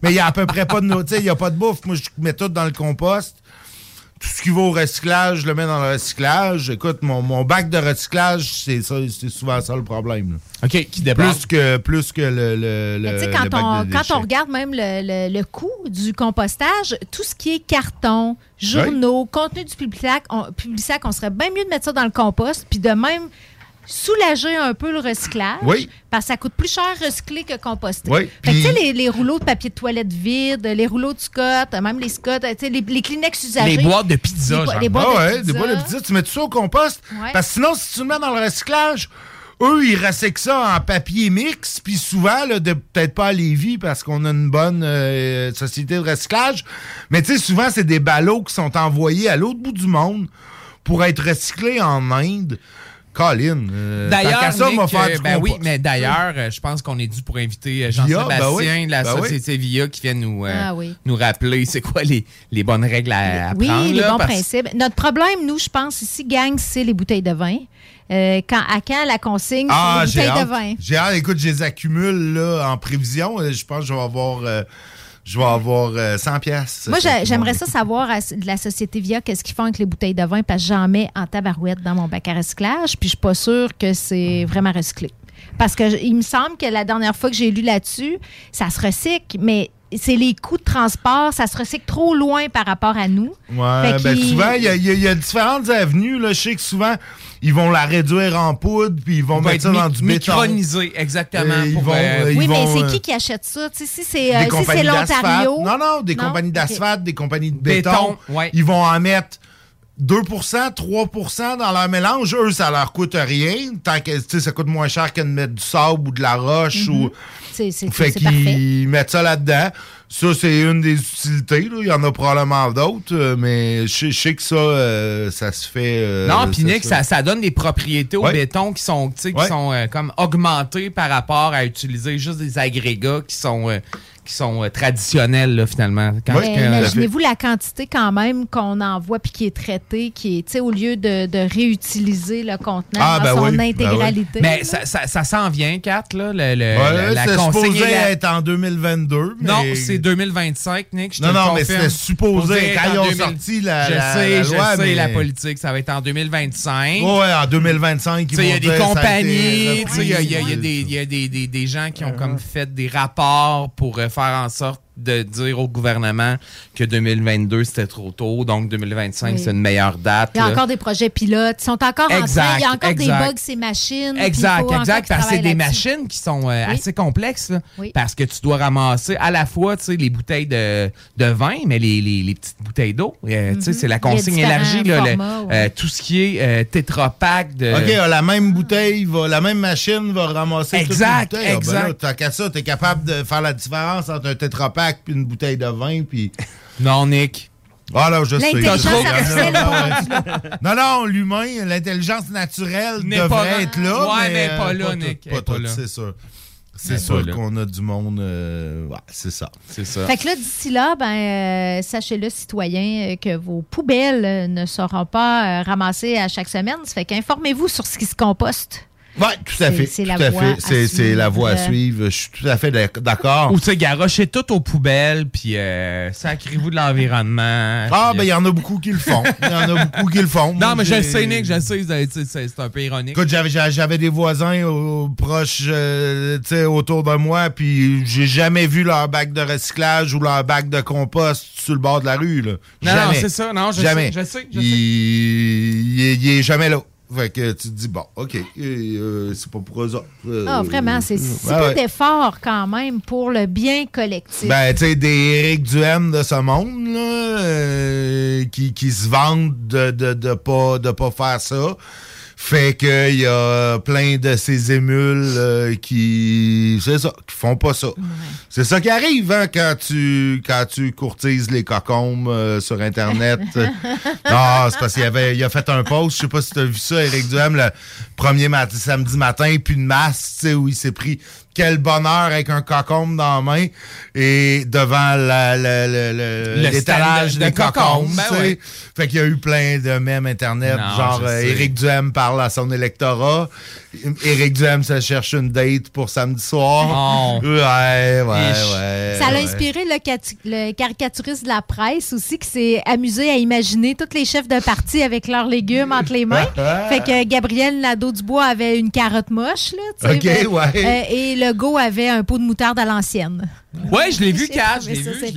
Mais il n'y a à peu près pas de no- tu sais, il y a pas de bouffe. Moi, je mets tout dans le compost tout ce qui va au recyclage, je le mets dans le recyclage. Écoute, mon, mon bac de recyclage, c'est ça, c'est souvent ça le problème. là. OK, qui. Plus que, plus que le, le, Mais le, tu sais, le quand, bac on, de quand on regarde même le, le- le coût du compostage, tout ce qui est carton, journaux, contenu du Publisac, on, Publisac, on serait bien mieux de mettre ça dans le compost, puis de même soulager un peu le recyclage. Oui. Parce que ça coûte plus cher recycler que composter. Oui, Fait que, tu sais, les, les rouleaux de papier de toilette vides, les rouleaux de Scott, même les Scott, tu sais, les, les Kleenex usagés. Les boîtes de pizza, Les bo- genre. les boîtes Ah de ouais, pizza. des boîtes de pizza, tu mets tout ça au compost? Ouais. Parce que sinon, si tu le mets dans le recyclage, eux, ils recyclent ça en papier mix. Puis souvent, peut-être pas à Lévis parce qu'on a une bonne euh, société de recyclage. Mais tu sais, souvent, c'est des ballots qui sont envoyés à l'autre bout du monde pour être recyclés en Inde. Colin, euh, D'ailleurs, ça, Nick, on va faire euh, du ben oui, mais d'ailleurs, euh, je pense qu'on est dû pour inviter euh, Via, Jean-Sébastien ben oui, de la ben oui. société VIA qui vient nous, euh, Ah oui. nous rappeler c'est quoi les, les bonnes règles à, à Oui, prendre. les là, bons parce- principes. Notre problème, nous, je pense, ici, gang, c'est les bouteilles de vin. Euh, quand, à quand la consigne Ah, les bouteilles de hâte. vin? J'ai hâte. Écoute, je les accumule là, en prévision. Je pense que je vais avoir, euh, je vais avoir euh, 100 pièces. Moi, j'ai- j'aimerais ça savoir à- de la société Via qu'est-ce qu'ils font avec les bouteilles de vin parce que j'en mets en tabarouette dans mon bac à recyclage, puis je suis pas sûre que c'est vraiment recyclé. Parce que je- il me semble que la dernière fois que j'ai lu là-dessus, ça se recycle, mais c'est les coûts de transport, ça se recycle trop loin par rapport à nous. Ouais, ben souvent, il y, a- y y différentes avenues. Là. Je sais que souvent, ils vont la réduire en poudre, puis ils vont mettre ça dans du béton. exactement. Ils vont, euh, euh, Oui, ils mais c'est euh, qui qui achète ça? Si c'est euh, des si compagnies c'est d'asphalte. l'Ontario. Non, non, des Non? compagnies d'asphalte, des compagnies de béton. Béton, ouais. Ils vont en mettre 2% 3% dans leur mélange. Eux, ça leur coûte rien. Tant que tu sais, ça coûte moins cher que de mettre du sable ou de la roche. Mhm. ou C'est c'est- Fait c'est qu'ils mettent ça là-dedans. Ça, c'est une des utilités. là. Il y en a probablement d'autres, euh, mais je sais- je sais que ça, euh, ça se fait. euh, non, puis ça Nick, ça, ça donne des propriétés au Ouais. béton qui sont, tu sais, qui Ouais. sont euh, comme augmentées par rapport à utiliser juste des agrégats qui sont, euh, qui sont euh, traditionnels, là, finalement. Que- Imaginez-vous la quantité quand même qu'on envoie puis qui est traité, qui est, tu sais, au lieu de, de réutiliser le contenant Ah, dans ben son oui, ben intégralité. Mais ça, ça, ça s'en vient, Kat, là, le, le- Ouais, la c'est consigne supposé la- être en 2022. mais- Non, c'est 2025, Nick. Je Non, non, mais c'était supposé. Quand ils ont 2000. sorti la- Je la- sais, la je loi, sais, mais- la politique, ça va être en 2025. Ouais, en 2025, Tu ils sais, il y a des compagnies, tu sais, il y a, y a- il y a repris. des, il y a des, des- des gens qui ont comme fait des rapports pour euh, faire en sorte de dire au gouvernement que 2022 c'était trop tôt, donc 2025 Oui. c'est une meilleure date. Il y a là. encore des projets pilotes. Ils sont encore en train. Il y a encore exact. des bugs, ces machines. Exact, exact. Parce que c'est des machines qui sont euh, Oui. assez complexes. là. Oui. Parce que tu dois ramasser à la fois tu sais, les bouteilles de, de vin, mais les, les- les petites bouteilles d'eau. Euh, tu sais, Mhm. C'est la consigne élargie. là, le- formats, ouais. euh, tout ce qui est euh, tétrapack de. OK, ah, la même bouteille, va, la même machine va ramasser Exact, toutes les bouteilles. Ah, ben exact. là, qu'à ça, t'es capable de faire la différence entre un puis une bouteille de vin, puis... Non, Nick. Ah là, je sais. Non, non, là. L'humain, l'intelligence naturelle devrait pas- être là. Ouais, mais euh, pas là, tout, Nick, Pas tout, là. c'est sûr. C'est sûr là. qu'on a du monde... euh, ouais, c'est ça. C'est ça. Fait que là, d'ici là, ben, euh, sachez-le, citoyens, euh, que vos poubelles euh, ne seront pas euh, ramassées à chaque semaine. Ça fait qu'informez-vous sur ce qui se composte. Oui, tout à fait. c'est tout la la suivre. voie à suivre. Je suis tout à fait d'ac- d'accord. Ou tu sais, garochez tout aux poubelles, puis euh, sacrez-vous de l'environnement. Ah, puis, ben, il y en a beaucoup qui le font. Il y en a beaucoup qui le font. Non, Moi, mais je le sais, Nick, je le sais, c'est- un peu ironique. Écoute, j'avais, des voisins au- proches, euh, tu sais, autour de moi, puis j'ai jamais vu leur bac de recyclage ou leur bac de compost sur le bord de la rue, là. Non, jamais. non, c'est ça, non, je jamais. sais, je sais, je il, sais. Il, est- il est jamais là. Fait que tu te dis, bon, OK, euh, c'est pas pour eux autres. Euh, Ah, vraiment, c'est si ouais, peu ouais. d'efforts quand même pour le bien collectif. Ben, tu sais, des Eric Duhem de ce monde, là, euh, qui, qui se vendent de, de, de pas, de pas faire ça. Fait qu'il y a plein de ces émules euh, qui. C'est ça, qui font pas ça. C'est ça qui arrive hein, quand tu quand tu courtises les cocombes euh, sur Internet. non, c'est parce qu'il avait il a fait un post, je sais pas si tu as vu ça, Eric Duhem, le premier matin, samedi matin, puis une masse, tu sais, où il s'est pris quel bonheur avec un cocombe dans la main et devant la- la- la- la- Le l'étalage des de cocombe, cocombes. ben ouais. Fait qu'il y a eu plein de mèmes Internet, Non, genre euh. Éric Duhem parle à son électorat. Éric Duhem se cherche une date pour samedi soir. Oh. Ouais, ouais. Ça l'a ouais. inspiré le, le caricaturiste de la presse aussi qui s'est amusé à imaginer tous les chefs de parti avec leurs légumes entre les mains. fait que Gabriel Nadeau-Dubois avait une carotte moche. Là, tu sais, Ok, ouais. euh, et Legault avait un pot de moutarde à l'ancienne. Ouais, je l'ai vu, Kat,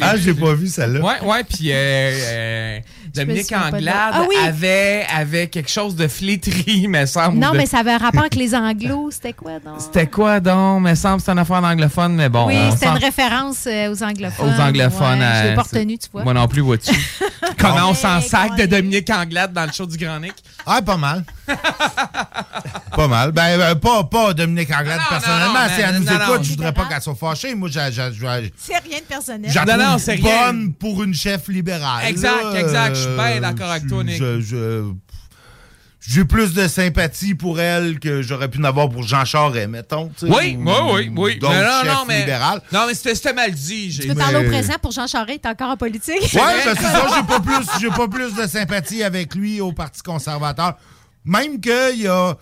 Ah, j'ai pas vu celle-là. Ouais, ouais, puis euh, euh, Dominique Anglade Ah oui! avait, avait quelque chose de flétri, me semble. Non, de- mais ça avait un rapport avec les anglos. C'était quoi, donc? C'était quoi donc? Me semble que c'est une affaire d'anglophone, mais bon. oui, c'était une référence euh, aux anglophones. aux anglophones. Ouais, je l'ai euh, pas retenu, tu vois. Moi non plus, vois-tu? Comment on s'en sac de Dominique Anglade dans le show du Grand Nick? Ah, pas mal. pas mal. Ben, euh, pas, pas Dominique Anglade non, personnellement. non, si elle nous écoute, je voudrais pas qu'elle soit fâchée. Moi, j'ai- C'est rien de personnel. Non, non, c'est rien. bonne pour une chef libérale. Exact, exact. Je suis bien Euh, d'accord avec toi, Nick. je- je- J'ai plus de sympathie pour elle que j'aurais pu en avoir pour Jean Charest, mettons. Oui, ou- oui, oui, oui. Mais non, non, mais, non, mais c'était mal dit. Tu peux parler au Mais- présent pour Jean Charest, t'es encore en politique? Ben c'est ça, j'ai pas plus, j'ai pas plus de sympathie avec lui au Parti conservateur. Même qu'il y a.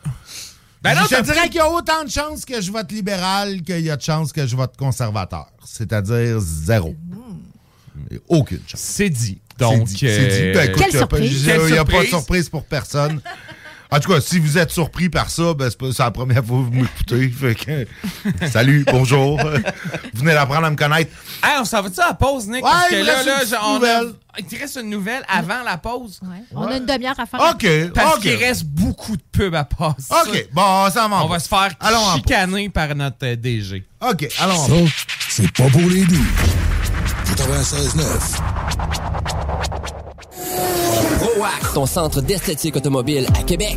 Ben non, je te dirais pris- qu'il y a autant de chances que je vote libéral qu'il y a de chances que je vote conservateur. C'est-à-dire zéro. Aucune chance. C'est dit. Donc, c'est dit. dit. Ben, écoute, Quelle surprise. Il n'y a, pas de surprise. pour personne. En tout cas, si vous êtes surpris par ça, ben, c'est la première fois que vous m'écoutez. Salut, bonjour. vous venez d'apprendre à me connaître. Hey, on s'en va-tu à la pause, Nick? Ouais, Parce il que me là, reste là, une petite on a- nouvelle. il te reste une nouvelle avant la pause? On a une demi-heure à faire. OK, Parce OK. qu'il reste beaucoup de pubs à passer. OK, bon, ça va. On va se faire Allons chicaner par notre euh, DG. OK, allons. Ça, c'est pas pour les doux. 96.9. Ton centre d'esthétique automobile à Québec.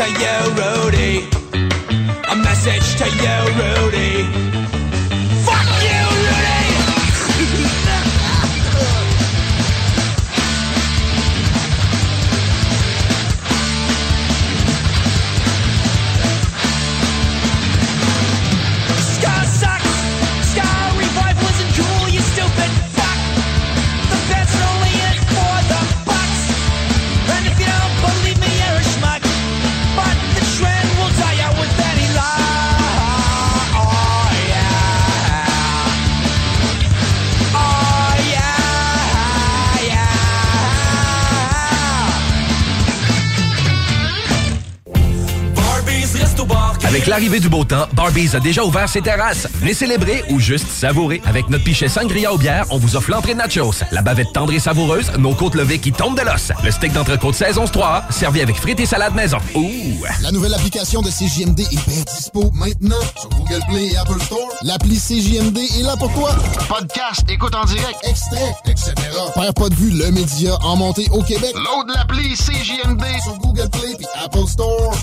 To you, l'arrivée du beau temps, Barbies a déjà ouvert ses terrasses. Venez célébrer ou juste savourer. Avec notre pichet sangria aux bières, on vous offre l'entrée de nachos, la bavette tendre et savoureuse, nos côtes levées qui tombent de l'os, le steak d'entrecôte saison 3 servi avec frites et salade maison. Ouh! La nouvelle application de CJMD est bien dispo maintenant sur Google Play et Apple Store. L'appli CJMD est là pour toi. Podcast, écoute en direct, extrait, etc. Père pas de vue, le média en montée au Québec. Load l'appli CJMD sur Google Play et Apple Store.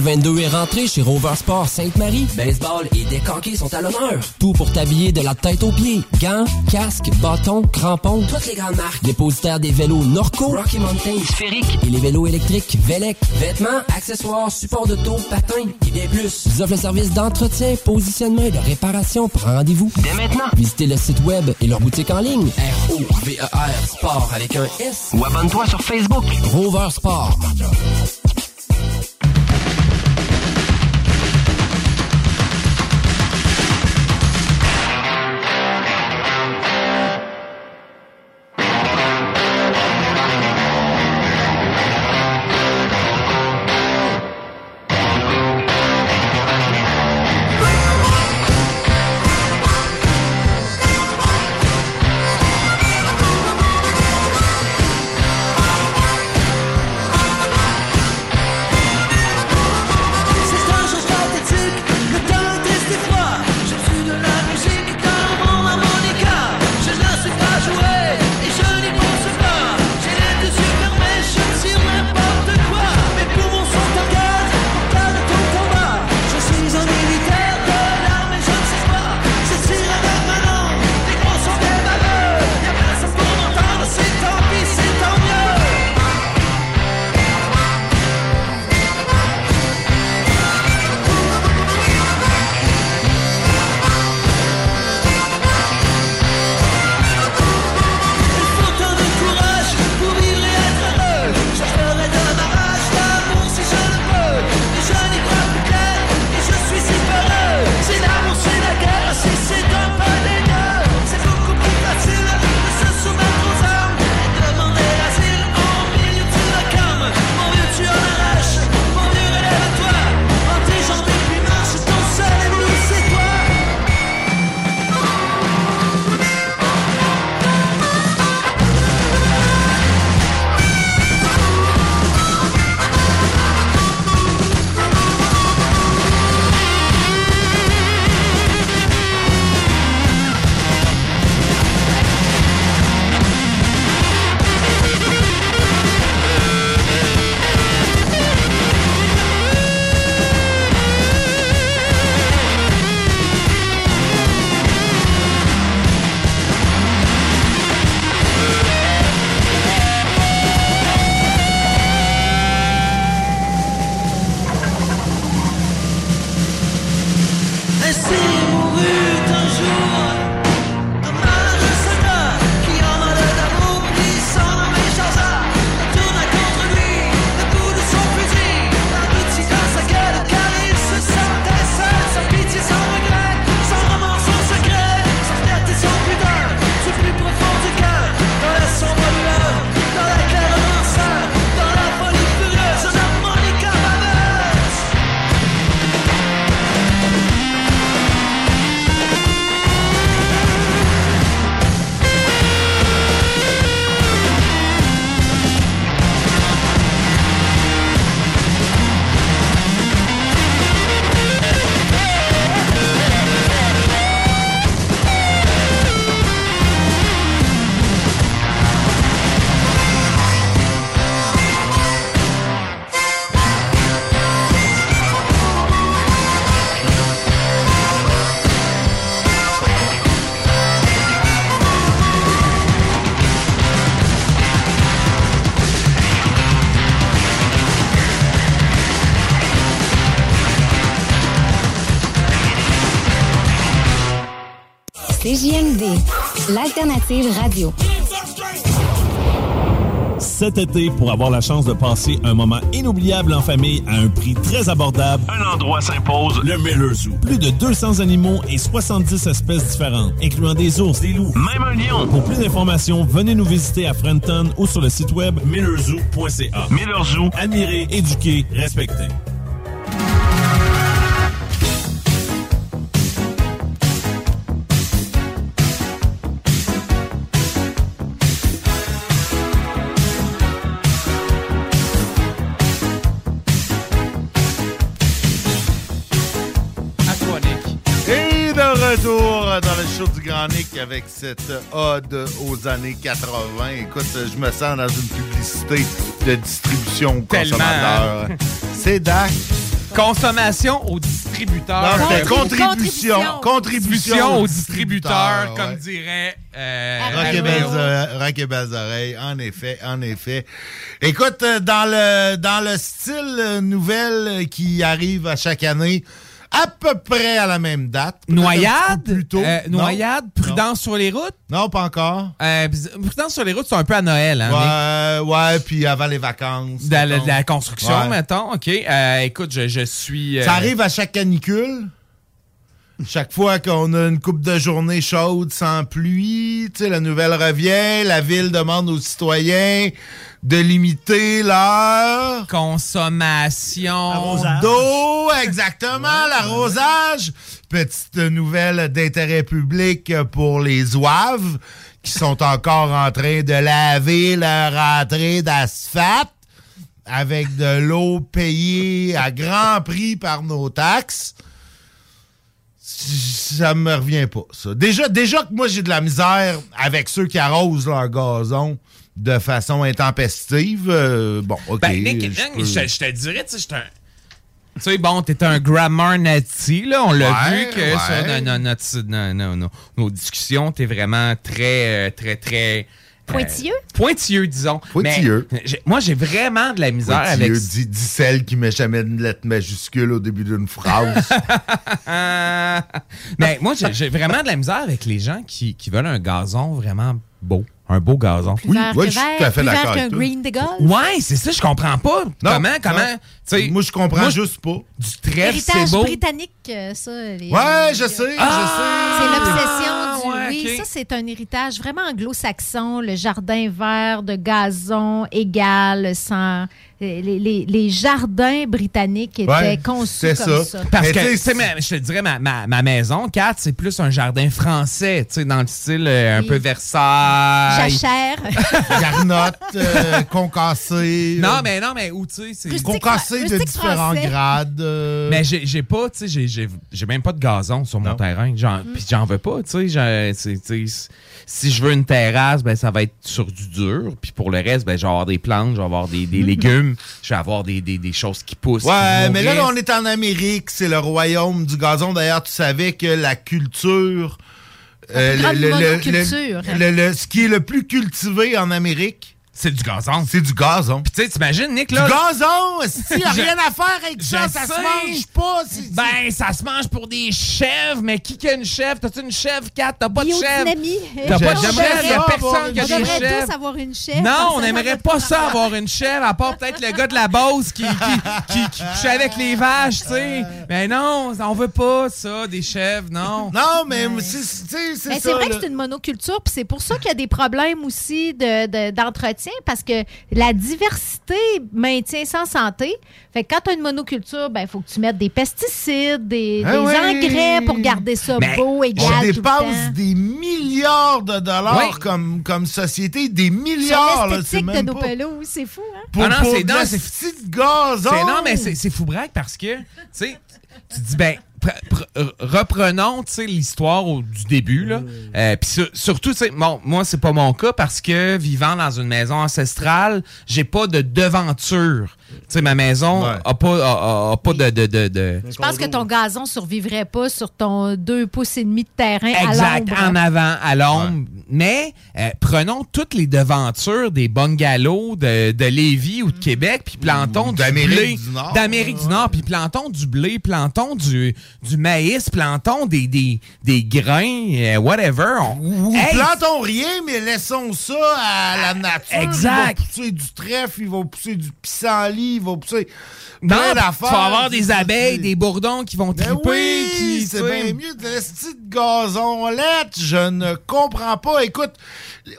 2022 est rentré chez Rover Sport Sainte-Marie. Baseball et décanqués sont à l'honneur. Tout pour t'habiller de la tête aux pieds. Gants, casques, bâtons, crampons. Toutes les grandes marques. Dépositaire des vélos Norco, Rocky Mountain, Sphérique et les vélos électriques Velec. Vêtements, accessoires, supports de taux, patins et bien plus. Ils offrent le service d'entretien, positionnement et de réparation. Prends rendez-vous dès maintenant. Visitez le site web et leur boutique en ligne. R-O-V-E-R Sport avec un S. Ou abonne-toi sur Facebook. Rover Sport. Radio. Cet été, pour avoir la chance de passer un moment inoubliable en famille à un prix très abordable, un endroit s'impose, le Miller Zoo. Plus de 200 animaux et 70 espèces différentes, incluant des ours, des loups, même un lion. Pour plus d'informations, venez nous visiter à Frenton ou sur le site web millerzoo.ca. Miller Zoo, admirer, éduquer, respecter. Avec cette ode aux années 80. Écoute, je me sens dans une publicité de distribution aux consommateurs. C'est DAC. Consommation aux distributeurs. Non, c'était Contribution. contribution. Aux aux distributeurs, distributeurs, comme ouais. dirait euh, Rock et, belles, oreilles- belles oreilles, en effet, en effet. Écoute, euh, dans le, dans le style euh, nouvelle euh, qui arrive à chaque année, à peu près à la même date. Noyade, petit peu plus tôt. euh, Non? noyade, prudence sur les routes? Non, pas encore. Euh, prudence sur les routes, c'est un peu à Noël. Hein? Ouais, ouais, puis avant les vacances. de, la, mettons. de la construction, Ouais. mettons. OK. Euh, écoute, je, je suis. Ça arrive à chaque canicule. Chaque fois qu'on a une coupe de journée chaude sans pluie, tu sais, la nouvelle revient, la ville demande aux citoyens de limiter leur consommation d'eau, exactement, l'arrosage. Petite nouvelle d'intérêt public pour les ouaves qui sont encore en train de laver leur entrée d'asphalte avec de l'eau payée à grand prix par nos taxes. Ça me revient pas, ça. Déjà, déjà que moi, j'ai de la misère avec ceux qui arrosent leur gazon de façon intempestive. euh, bon, OK. Ben, Nick, je Nick, je, je te dirais, tu sais, j'étais un. Tu sais, bon, t'es un grammar nazi, là. On l'a Ouais, vu que ouais. sur no- no- notre- no- no- no- nos discussions, t'es vraiment très, euh, très, très. euh, Pointilleux? pointilleux, disons. Pointilleux. Mais moi, j'ai vraiment de la misère Pointilleux, avec. dit, dit celle qui met jamais une lettre majuscule au début d'une phrase. Mais moi, j'ai vraiment de la misère avec les gens qui, qui veulent un gazon vraiment beau. Un beau gazon. Plus vert que vert, plus vert qu'un green de golf. Ouais, c'est ça, je comprends pas. comment, comment. tu sais, Moi, je comprends moi, juste pas. Du trèfle, c'est Héritage beau. britannique, euh, ça. les- Ouais, je sais, Ah! C'est je sais. l'obsession du. ouais, oui, ça, c'est un héritage vraiment anglo-saxon. Le jardin vert de gazon égal, sans. Les, les- les jardins britanniques étaient Ouais, conçus c'est comme ça. Parce Mais que, je te dirais, ma, ma, ma maison, Kat, c'est plus un jardin français, tu sais, dans le style euh, un peu Versailles. Jachère. Garnotte, euh, concassé. Non, mais non, mais où, tu sais, c'est... Rustique Concassé de différents français. grades, euh. Mais j'ai j'ai pas, tu sais, j'ai- j'ai j'ai même pas de gazon sur mon terrain. J'en- Puis j'en veux pas, tu sais. Si je veux une terrasse, ben ça va être sur du dur. Puis pour le reste, ben je vais avoir des plantes, je vais avoir des, des légumes, je vais avoir des, des, des choses qui poussent. Ouais, qui mais là, on est en Amérique, c'est le royaume du gazon. D'ailleurs, tu savais que la culture. euh, grande monoculture. le- le- ce qui est le plus cultivé en Amérique. C'est du gazon. C'est du gazon. Puis tu sais, t'imagines, Nick, Du là. gazon! S'il n'y a rien à faire avec ça, ça se mange pas. Ben, ça se mange pour des chèvres, mais qui qui a une chèvre? T'as-tu une chèvre, Kat? T'as pas de chèvre? T'as pas de On chèvre? y a personne qui a On des chèvres. tous avoir une chèvre. Non, on ça pas ça avoir une chèvre, à part peut-être le gars de la Beauce qui, qui, couchait avec les vaches, tu sais. Mais non, on veut pas ça, des chèvres, non. Non, mais c'est Mais c'est vrai que c'est une monoculture, puis c'est pour ça qu'il y a des problèmes aussi de- parce que la diversité maintient sans santé. Fait que quand tu as une monoculture, ben il faut que tu mettes des pesticides, des, Ah des oui. engrais pour garder ça Mais beau, égal. on dépense des milliards de dollars Oui. comme, comme société, des milliards. c'est l'esthétique de nos pas- pelouses, c'est fou, hein? Pour, Ah non, pour c'est- gazon. C'est- non, mais c'est c'est fou braque parce que, tu sais, tu dis, ben, reprenons, tu sais, l'histoire du début, là. Euh, Puis sur- surtout, tu sais, bon, moi, c'est pas mon cas parce que vivant dans une maison ancestrale, j'ai pas de devanture. Tu sais, ma maison a pas, a- a- a pas de... de, de, de- Je pense que ton gazon survivrait pas sur ton 2 pouces et demi de terrain à Exact, l'ombre. en avant, à l'ombre. mais euh, prenons toutes les devantures des bungalows de, de Lévis ou de Québec, puis plantons du d'Amérique blé. du Nord. D'Amérique du Nord, puis plantons du blé, plantons du, du maïs, plantons des, des, des grains, euh, whatever. On- Ou Hey, plantons rien, mais laissons ça à la nature. Exact. Il va pousser du trèfle, il va pousser du pissenlit, il va pousser non, plein tu d'affaires. vas avoir des abeilles, des bourdons qui vont Ben triper. oui, qui, c'est bien mieux de l'esti de gazon lettre. Je ne comprends pas. Écoute,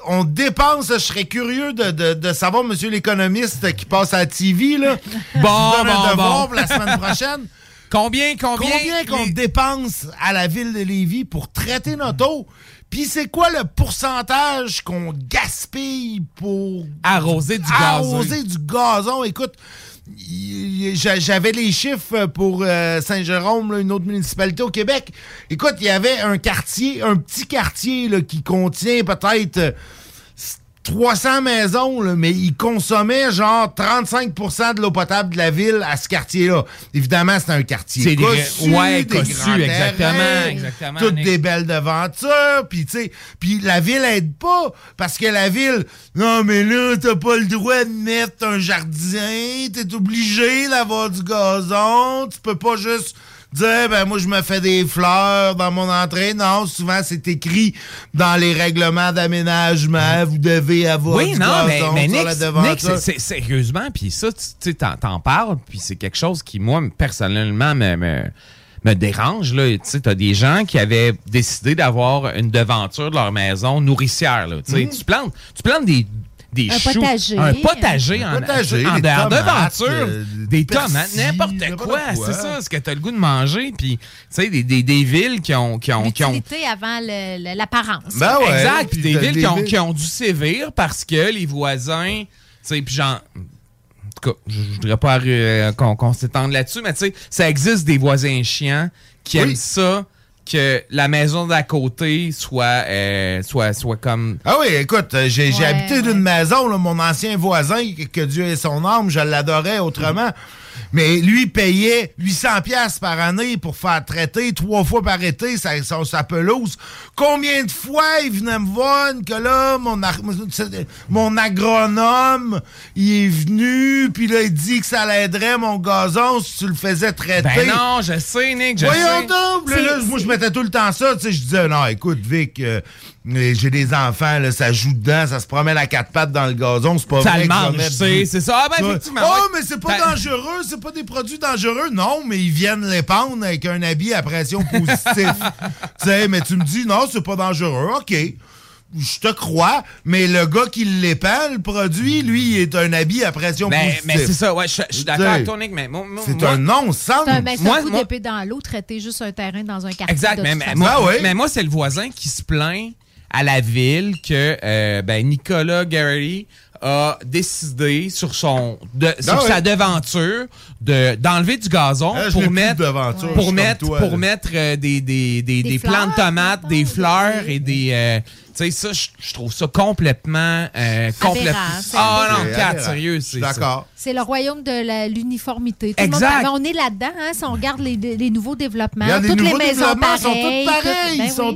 on dépense, je serais curieux de, de- de savoir, monsieur l'économiste qui passe à la TV, là. Bon, un pour la semaine prochaine. Combien, combien? Combien qu'on dépense à la ville de Lévis pour traiter notre eau? Puis c'est quoi le pourcentage qu'on gaspille pour Arroser du gazon? arroser du gazon? Écoute, j'avais les chiffres pour euh, Saint-Jérôme, une autre municipalité au Québec. Écoute, il y avait un quartier, un petit quartier là, qui contient peut-être euh, 300 maisons, là, mais ils consommaient genre 35% de l'eau potable de la ville à ce quartier-là. Évidemment, c'est un quartier C'est des- cossu, ouais, des cossu, grands exactement, terrains, exactement, Toutes Nick. des belles devantures, puis tu sais, puis la ville aide pas, parce que la ville, non mais là, t'as pas le droit de mettre un jardin, t'es obligé d'avoir du gazon, tu peux pas juste dire, ben moi je me fais des fleurs dans mon entrée. Non, souvent c'est écrit dans les règlements d'aménagement, vous devez avoir Oui, du non, mais, mais Nick, c'est- sérieusement, puis ça, tu t'en, t'en parles, puis c'est quelque chose qui, moi, personnellement, me, me, me dérange. Là. Tu sais, t'as des gens qui avaient décidé d'avoir une devanture de leur maison nourricière. Là. Tu sais. Tu plantes, tu plantes des, des Un choux, potager. un potager en, Un potager, en des dehors tomates, devanture, euh, des tomates, n'importe quoi. quoi. C'est ça, ce que t'as le goût de manger. Puis, tu sais, des, des, des villes qui ont, qui ont, qui ont avant l'apparence. Ben ouais, exact. Puis des villes des qui ont, villes- qui ont dû sévir parce que les voisins, tu sais, puis genre. En tout cas, je je voudrais pas euh, qu'on s'étende là-dessus, mais tu sais, ça existe des voisins chiants qui Oui. aiment ça que la maison d'à côté soit, euh, soit, soit comme. Ah oui, écoute, euh, j'ai j'ai Ouais, habité d'une maison, là, mon ancien voisin, que, que Dieu ait son âme, je l'adorais autrement. Mais lui payait 800 pièces par année pour faire traiter trois fois par été sa, sa, sa pelouse. Combien de fois il venait me voir, Nicolas, mon, ar- mon agronome, il est venu, puis là, il dit que ça l'aiderait, mon gazon, si tu le faisais traiter. Ben non, je sais, Nick, je Voyons sais. donc! Là, là, moi, je mettais tout le temps ça. Tu sais, je disais, non, écoute, Vic, euh, j'ai des enfants, là, ça joue dedans, ça se promène à quatre pattes dans le gazon, c'est pas Ça vrai le mange, c'est- ça. Ah, ben, effectivement, Oh, mais c'est pas Ben- dangereux, c'est pas des produits dangereux. Non, mais ils viennent l'épandre avec un habit à pression positive. tu sais, mais tu me dis, non, c'est pas dangereux. OK. Je te crois, mais le gars qui l'épand, le produit, lui, il est un habit à pression positive. mais c'est ça, ouais, je, je suis d'accord avec toi, Nick, mais moi- moi- C'est un non-sens. C'est un, ben, Moi- un coup moi- d'épée dans l'eau, traiter juste un terrain dans un quartier. Exact, de mais, toute mais façon. moi, Ah mais moi, c'est le voisin qui se plaint à la ville que euh, ben, Nicolas Garrity a décidé sur son de, sur Ah ouais. sa devanture de d'enlever du gazon Ah, pour mettre pour mettre toi, pour mettre euh, des des, des, Des des plants de tomates, des fleurs et des euh, sais ça je trouve ça complètement euh, complètement Ah non, sérieux, c'est d'accord. C'est le royaume de la- l'uniformité. Tout le monde- Exact. ben, on est là-dedans, hein, si on regarde les, les nouveaux développements. Les toutes nouveaux les maisons sont pareilles. pareils. toutes- ben ils sont oui.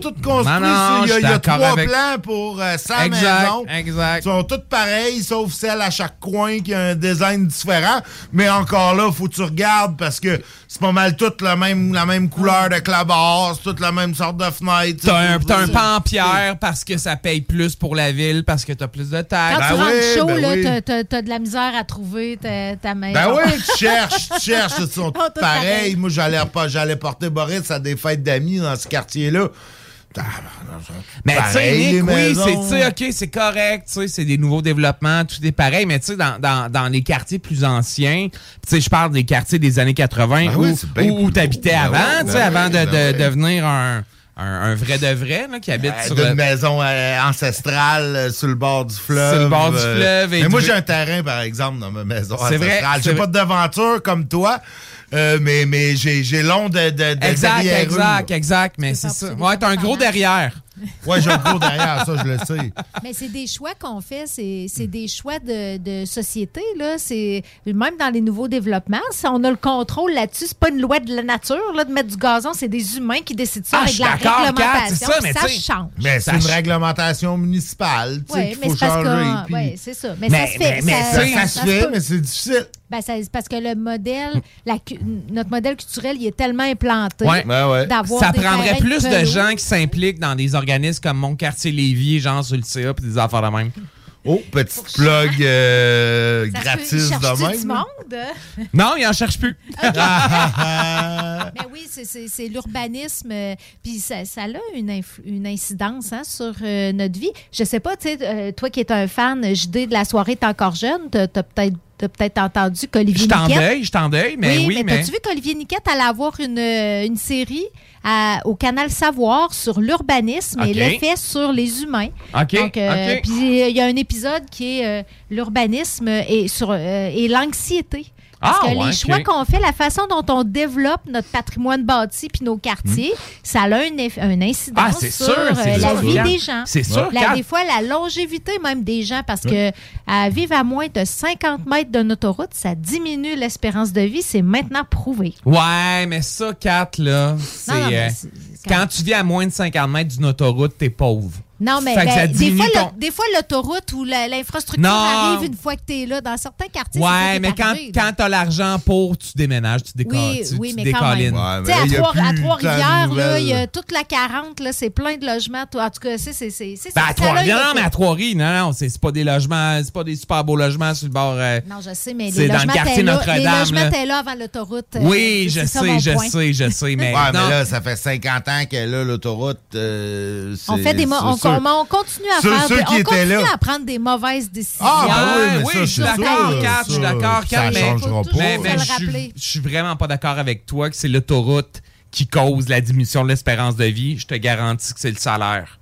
non, sur- il y a, il y a trois avec- plans pour euh, 100 Exact, maisons. exact. Ils sont toutes pareilles, sauf celle à chaque coin qui a un design différent. Mais encore là, faut que tu regardes parce que c'est pas mal toute la même, la même couleur de clabard, c'est toute la même sorte de fenêtre. T'as un, t'as un C'est- pan en pierre parce que ça paye plus pour la ville, parce que t'as plus de taxes. Quand tu Ben rentres oui, chaud, ben là, oui. t'as- t'as, t'as de la misère à trouver ta, ta maison. Ben oui, tu cherches, tu cherches. Ils sont tous pareils. Moi, j'allais pas, j'allais porter Boris à des fêtes d'amis dans ce quartier-là. Mais tu sais, Nick, oui, c'est, OK, c'est correct, c'est des nouveaux développements, tout est pareil, mais tu sais, dans, dans, dans les quartiers plus anciens, tu sais, je parle des quartiers des années 80 Ben où, oui, où. Ben avant, tu sais, avant ouais, de, ben de devenir un, un, un vrai de vrai, là, qui habite Euh, sur d'une le... maison euh, ancestrale euh, sur le bord du fleuve. Sur le bord du euh, fleuve et mais moi, j'ai un terrain, par exemple, dans ma maison C'est vrai, ancestrale. c'est J'ai pas de devanture comme toi, euh, mais, mais j'ai j'ai long de, de, de Exact, derrière eux, exact, exact, mais c'est ça. Ouais, t'as un gros derrière. Ouais, j'ai un cours derrière, ça, je le sais. Mais c'est des choix qu'on fait, c'est c'est des choix de, de société. Là. C'est- Même dans les nouveaux développements, si on a le contrôle là-dessus, c'est pas une loi de la nature là, de mettre du gazon, c'est des humains qui décident ça Ah, avec je suis la Kat, réglementation. c'est ça, mais ça change. Mais c'est une réglementation municipale, tu sais, Oui, qu'il mais faut c'est changer. puis- ça. Mais, Mais- ça se fait. mais- mais ça, ça se fait, peut. mais c'est difficile. Ben, c'est parce que le modèle, la notre modèle culturel, il est tellement implanté Ouais. d'avoir Ça prendrait plus de gens qui s'impliquent dans des organismes comme Mon Quartier Lévis, genre sur le CA, puis des affaires de même. Oh, petite plug euh, gratis peut- de du même. monde? Non, il en cherche plus. Mais oui, c'est- l'urbanisme. euh, Puis ça, ça a une, une incidence hein, sur euh, notre vie. Je sais pas, tu sais, euh, toi qui es un fan, JD, de la soirée, t'es encore jeune, t'as t'as peut-être t'as peut-être entendu qu'Olivier Je t'en Niquette... deuil, je t'en deuil, mais oui, mais, mais. t'as-tu vu qu'Olivier Niquette allait avoir une, une série à- au canal Savoir sur l'urbanisme et l'effet sur les humains. Donc, euh, puis euh, il y a un épisode qui est euh, l'urbanisme et, sur, et l'anxiété. Parce Ah, que ouais, les choix qu'on fait, la façon dont on développe notre patrimoine bâti puis nos quartiers, ça a un, eff- un Hmm. Ah, sur sûr, euh, la sûr. vie des gens. C'est sûr, La- des fois, la longévité même des gens, parce que à vivre à moins de 50 mètres d'une autoroute, ça diminue l'espérance de vie. C'est maintenant prouvé. Ouais, mais ça, Kat, là, c'est. euh, c'est- quand tu vis à moins de 50 mètres d'une autoroute, t'es pauvre. Non, mais que ben, des, fois, ton- le- des fois, l'autoroute ou l'infrastructure arrive une fois que tu es là. Dans certains quartiers, c'est Ouais, mais quand, arrivé, là. quand t'as l'argent pour, tu déménages, tu décolles. Oui, tu, oui, tu mais quand même. Ouais, Tu sais, à là, Trois- Trois-Rivières, là, il y a toute la 40, là, c'est plein de logements. Toi, En tout cas, c'est c'est- c'est- c'est Ben, à Trois-Rivières, non, mais à Trois-Rivières, non, non, c'est c'est pas des logements, c'est pas des super beaux logements sur le bord. euh, Non, je sais, mais C'est les dans le logements quartier étaient là, Notre-Dame, les logements là. étaient là avant l'autoroute. euh, Oui, je c'est sais, je sais, je sais, mais. Ouais, mais non. là, ça fait 50 ans qu'elle a l'autoroute. euh, On c'est- fait des c'est sûr. on- on continue à Ceux- faire ceux des- qui on étaient continue là. à prendre des mauvaises décisions. Ah, ben oui, mais oui, ça, je suis d'accord, Kat, je suis ça, d'accord, Kat, mais, mais, je suis vraiment pas d'accord avec toi que c'est l'autoroute qui cause la diminution de l'espérance de vie. Je te garantis que c'est le salaire.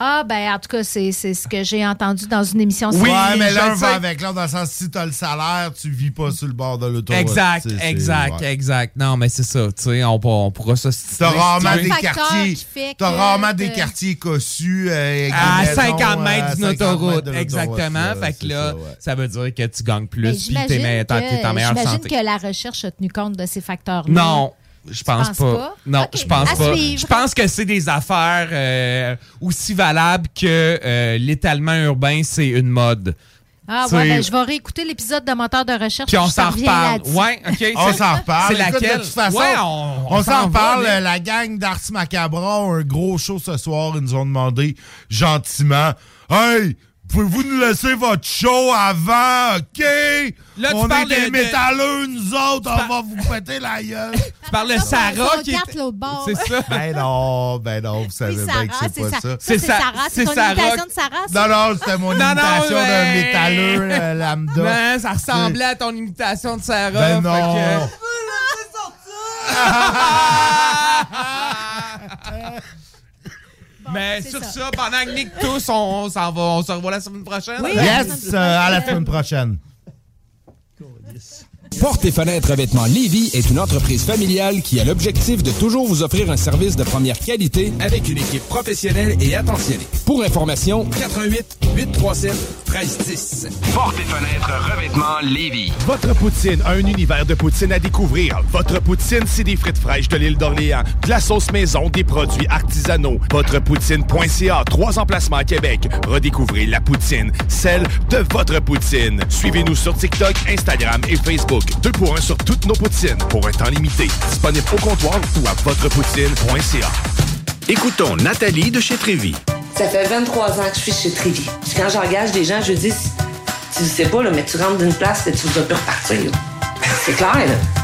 Ah, ben, en tout cas, c'est c'est ce que j'ai entendu dans une émission. Oui, mais l'un va avec l'autre, dans le sens si t'as le salaire, tu vis pas sur le bord de l'autoroute. Exact, C'est- c'est- exact, ouais. exact. Non, mais c'est ça, tu sais, on, on pourra se T'as rarement des quartiers. T'as que- rarement des quartiers cossus. euh, À des maisons, 50 euh, mètres d'une 50 autoroute, mètres exactement. là, fait que là, ça, ouais. ça veut dire que tu gagnes Mais plus, puis j'imagine t'es en meilleure j'imagine santé. que la recherche a tenu compte de ces facteurs-là. Non. Je pense pas. pas? Non, je pense à pas. suivre. Je pense que c'est des affaires euh, aussi valables que euh, l'étalement urbain, c'est une mode. Ah ouais, ben, je vais réécouter l'épisode de moteur de recherche. Puis on s'en reparle. Ouais, OK. On s'en reparle. C'est laquelle? De toute façon, Ouais, on, on, s'en reparle. mais- La gang d'Ars Macabra ont un gros show ce soir. Ils nous ont demandé gentiment Hey, pouvez-vous nous laisser votre show avant, OK? Là, tu on est des de- métalleux, nous autres. On par- va vous péter la gueule. Tu parles de Sarah qui est... Regarde l'autre bord. C'est ça. ben non, ben non, vous savez Oui, bien Sarah, que c'est c'est pas ça. ça. C'est C'est Sa- Sarah. c'est C'est ton Sarah. imitation de Sarah, ça? Non, non, c'était mon Non, non, imitation d'un métalleux euh, lambda. Non, ça ressemblait à ton imitation de Sarah. Ben fait non. que- Mais sur ça. ça. pendant que Nick tous, on, on s'en va, on se revoit la semaine prochaine. Oui. Yes, euh, à la semaine prochaine. Porte et fenêtres revêtements Lévy est une entreprise familiale qui a l'objectif de toujours vous offrir un service de première qualité avec une équipe professionnelle et attentionnée. Pour information, 88 837 1310. Porte et fenêtres revêtements Lévis. Votre poutine, un univers de poutine à découvrir. Votre poutine, c'est des frites fraîches de l'île d'Orléans, de la sauce maison, des produits artisanaux. Votrepoutine.ca, trois emplacements à Québec. Redécouvrez la poutine, celle de votre poutine. Suivez-nous sur TikTok, Instagram et Facebook. Deux pour un sur toutes nos poutines, pour un temps limité. Disponible au comptoir ou à votrepoutine.ca. Écoutons Nathalie de chez Trévy. Ça fait 23 ans que je suis chez Trévy. Puis quand j'engage des gens, je dis, tu sais pas, là, mais tu rentres d'une place et tu vas plus repartir. C'est clair, là.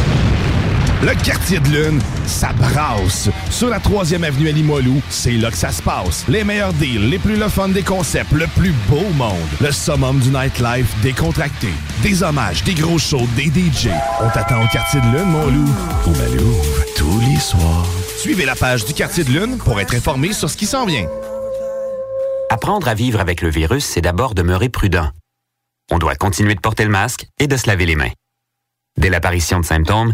Le quartier de lune, ça brasse. Sur la 3e avenue à Limoilou, c'est là que ça se passe. Les meilleurs deals, les plus le des concepts, le plus beau monde. Le summum du nightlife décontracté. Des hommages, des gros shows, des DJ. On t'attend au quartier de lune, mon loup. Au Malou, tous les soirs. Suivez la page du quartier de lune pour être informé sur ce qui s'en vient. Apprendre à vivre avec le virus, c'est d'abord demeurer prudent. On doit continuer de porter le masque et de se laver les mains. Dès l'apparition de symptômes,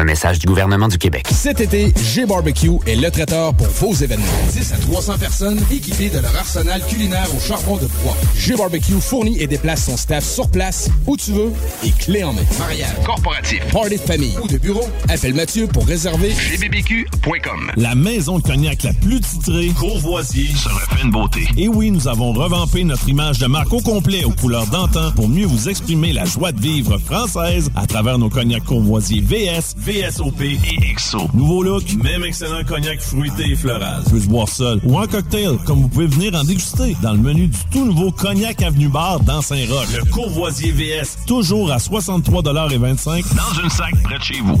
Un message du gouvernement du Québec. Cet été, G-Barbecue est le traiteur pour vos événements. 10 à 300 personnes équipées de leur arsenal culinaire au charbon de bois. G-Barbecue fournit et déplace son staff sur place, où tu veux, et clé en main. Mariage, corporatif, party de famille ou de bureau, appelle Mathieu pour réserver gbbq.com. La maison de cognac la plus titrée, Courvoisier, se refait une beauté. Et oui, nous avons revampé notre image de marque au complet aux couleurs d'antan pour mieux vous exprimer la joie de vivre française à travers nos cognacs Courvoisier VS, VSOP et XO. Nouveau look, même excellent cognac fruité et floral. Peut se boire seul ou en cocktail, comme vous pouvez venir en déguster dans le menu du tout nouveau Cognac Avenue Bar dans Saint-Roch. Le Courvoisier VS, toujours à 63,25 dans une sac près de chez vous.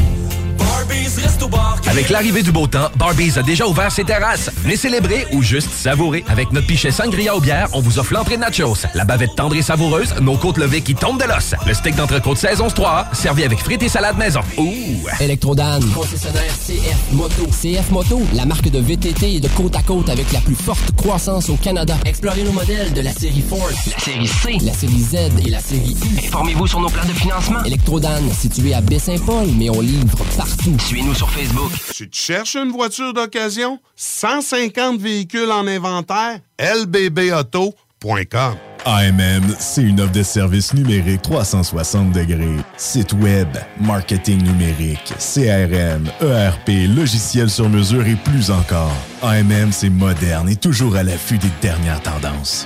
Avec l'arrivée du beau temps, Barbies a déjà ouvert ses terrasses. Venez célébrer ou juste savourer. Avec notre pichet sangria aux bières, on vous offre l'entrée de nachos, la bavette tendre et savoureuse, nos côtes levées qui tombent de l'os, le steak d'entrecôte saison 3 servi avec frites et salade maison. Ouh! Electrodan, concessionnaire CF Moto. CF Moto, la marque de VTT et de côte à côte avec la plus forte croissance au Canada. Explorez nos modèles de la série Force, la série C, la série Z et la série U. Informez-vous sur nos plans de financement. Electrodan, situé à Baie-Saint-Paul, mais on livre partout. Suivez-nous sur Facebook. Tu te cherches une voiture d'occasion? 150 véhicules en inventaire? lbbauto.com AMM, c'est une offre de services numériques 360 degrés. Site web, marketing numérique, CRM, ERP, logiciel sur mesure et plus encore. AMM, c'est moderne et toujours à l'affût des dernières tendances.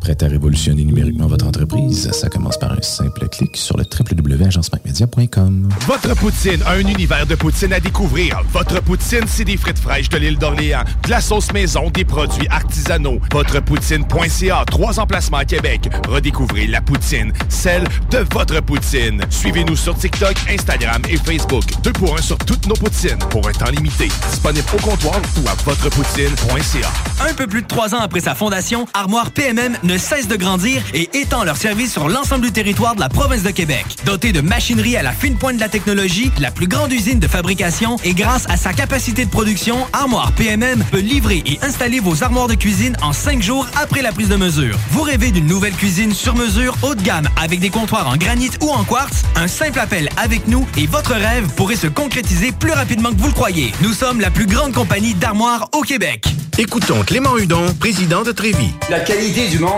Prêt à révolutionner numériquement votre entreprise? Ça commence par un simple clic sur le www.agencemacmedia.com. Votre poutine, un univers de poutine à découvrir. Votre poutine, c'est des frites fraîches de l'île d'Orléans, de la sauce maison, des produits artisanaux. Votrepoutine.ca, trois emplacements à Québec. Redécouvrez la poutine, celle de votre poutine. Suivez-nous sur TikTok, Instagram et Facebook. Deux pour un sur toutes nos poutines, pour un temps limité. Disponible au comptoir ou à votrepoutine.ca. Un peu plus de trois ans après sa fondation, Armoire PMM ne cesse de grandir et étend leur service sur l'ensemble du territoire de la province de Québec. Dotée de machinerie à la fine pointe de la technologie, la plus grande usine de fabrication et grâce à sa capacité de production, Armoire PMM peut livrer et installer vos armoires de cuisine en cinq jours après la prise de mesure. Vous rêvez d'une nouvelle cuisine sur mesure haut de gamme avec des comptoirs en granit ou en quartz? Un simple appel avec nous et votre rêve pourrait se concrétiser plus rapidement que vous le croyez. Nous sommes la plus grande compagnie d'armoires au Québec. Écoutons Clément Hudon, président de Trévis. La qualité du monde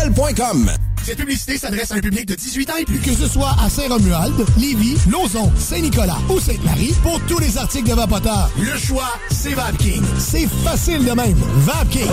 groupedbl.com. Cette publicité s'adresse à un public de 18 ans et plus. Que ce soit à Saint-Romuald, Lévis, Lauson, Saint-Nicolas ou Sainte-Marie, pour tous les articles de Vapoteur, le choix, c'est VapKing. C'est facile de même. VapKing.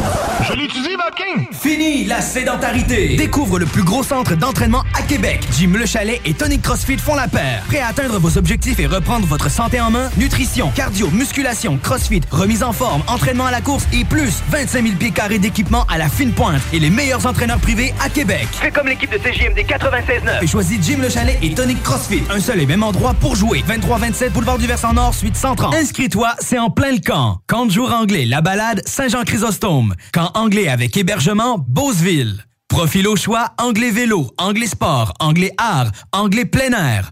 Je l'utilise, VapKing! Fini la sédentarité! Découvre le plus gros centre d'entraînement à Québec. Jim Le Chalet et Tonic CrossFit font la paire. Prêt à atteindre vos objectifs et reprendre votre santé en main? Nutrition, cardio, musculation, CrossFit, remise en forme, entraînement à la course et plus 25 000 pieds carrés d'équipement à la fine pointe et les meilleurs entraîneurs privés à Québec. Comme l'équipe de CJMD 96.9. Et choisis Jim Le Chalet et Tonic CrossFit. Un seul et même endroit pour jouer. 23-27 Boulevard du Versant Nord, suite 130. Inscris-toi, c'est en plein le camp. Camp de jour anglais, la balade, Saint-Jean-Chrysostome. Camp anglais avec hébergement, Beauceville. Profil au choix, anglais vélo, anglais sport, anglais art, anglais plein air.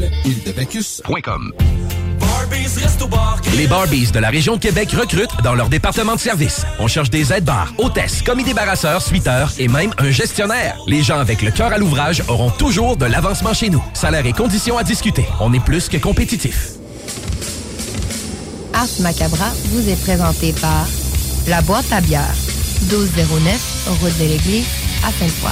Les Barbies de la région de Québec recrutent dans leur département de service. On cherche des aides-bars, hôtesses, commis débarrasseurs, suiteurs et même un gestionnaire. Les gens avec le cœur à l'ouvrage auront toujours de l'avancement chez nous. Salaire et conditions à discuter. On est plus que compétitif. Ars Macabra vous est présenté par La Boîte à bière, 1209, route de l'Église, à Sainte-Foy.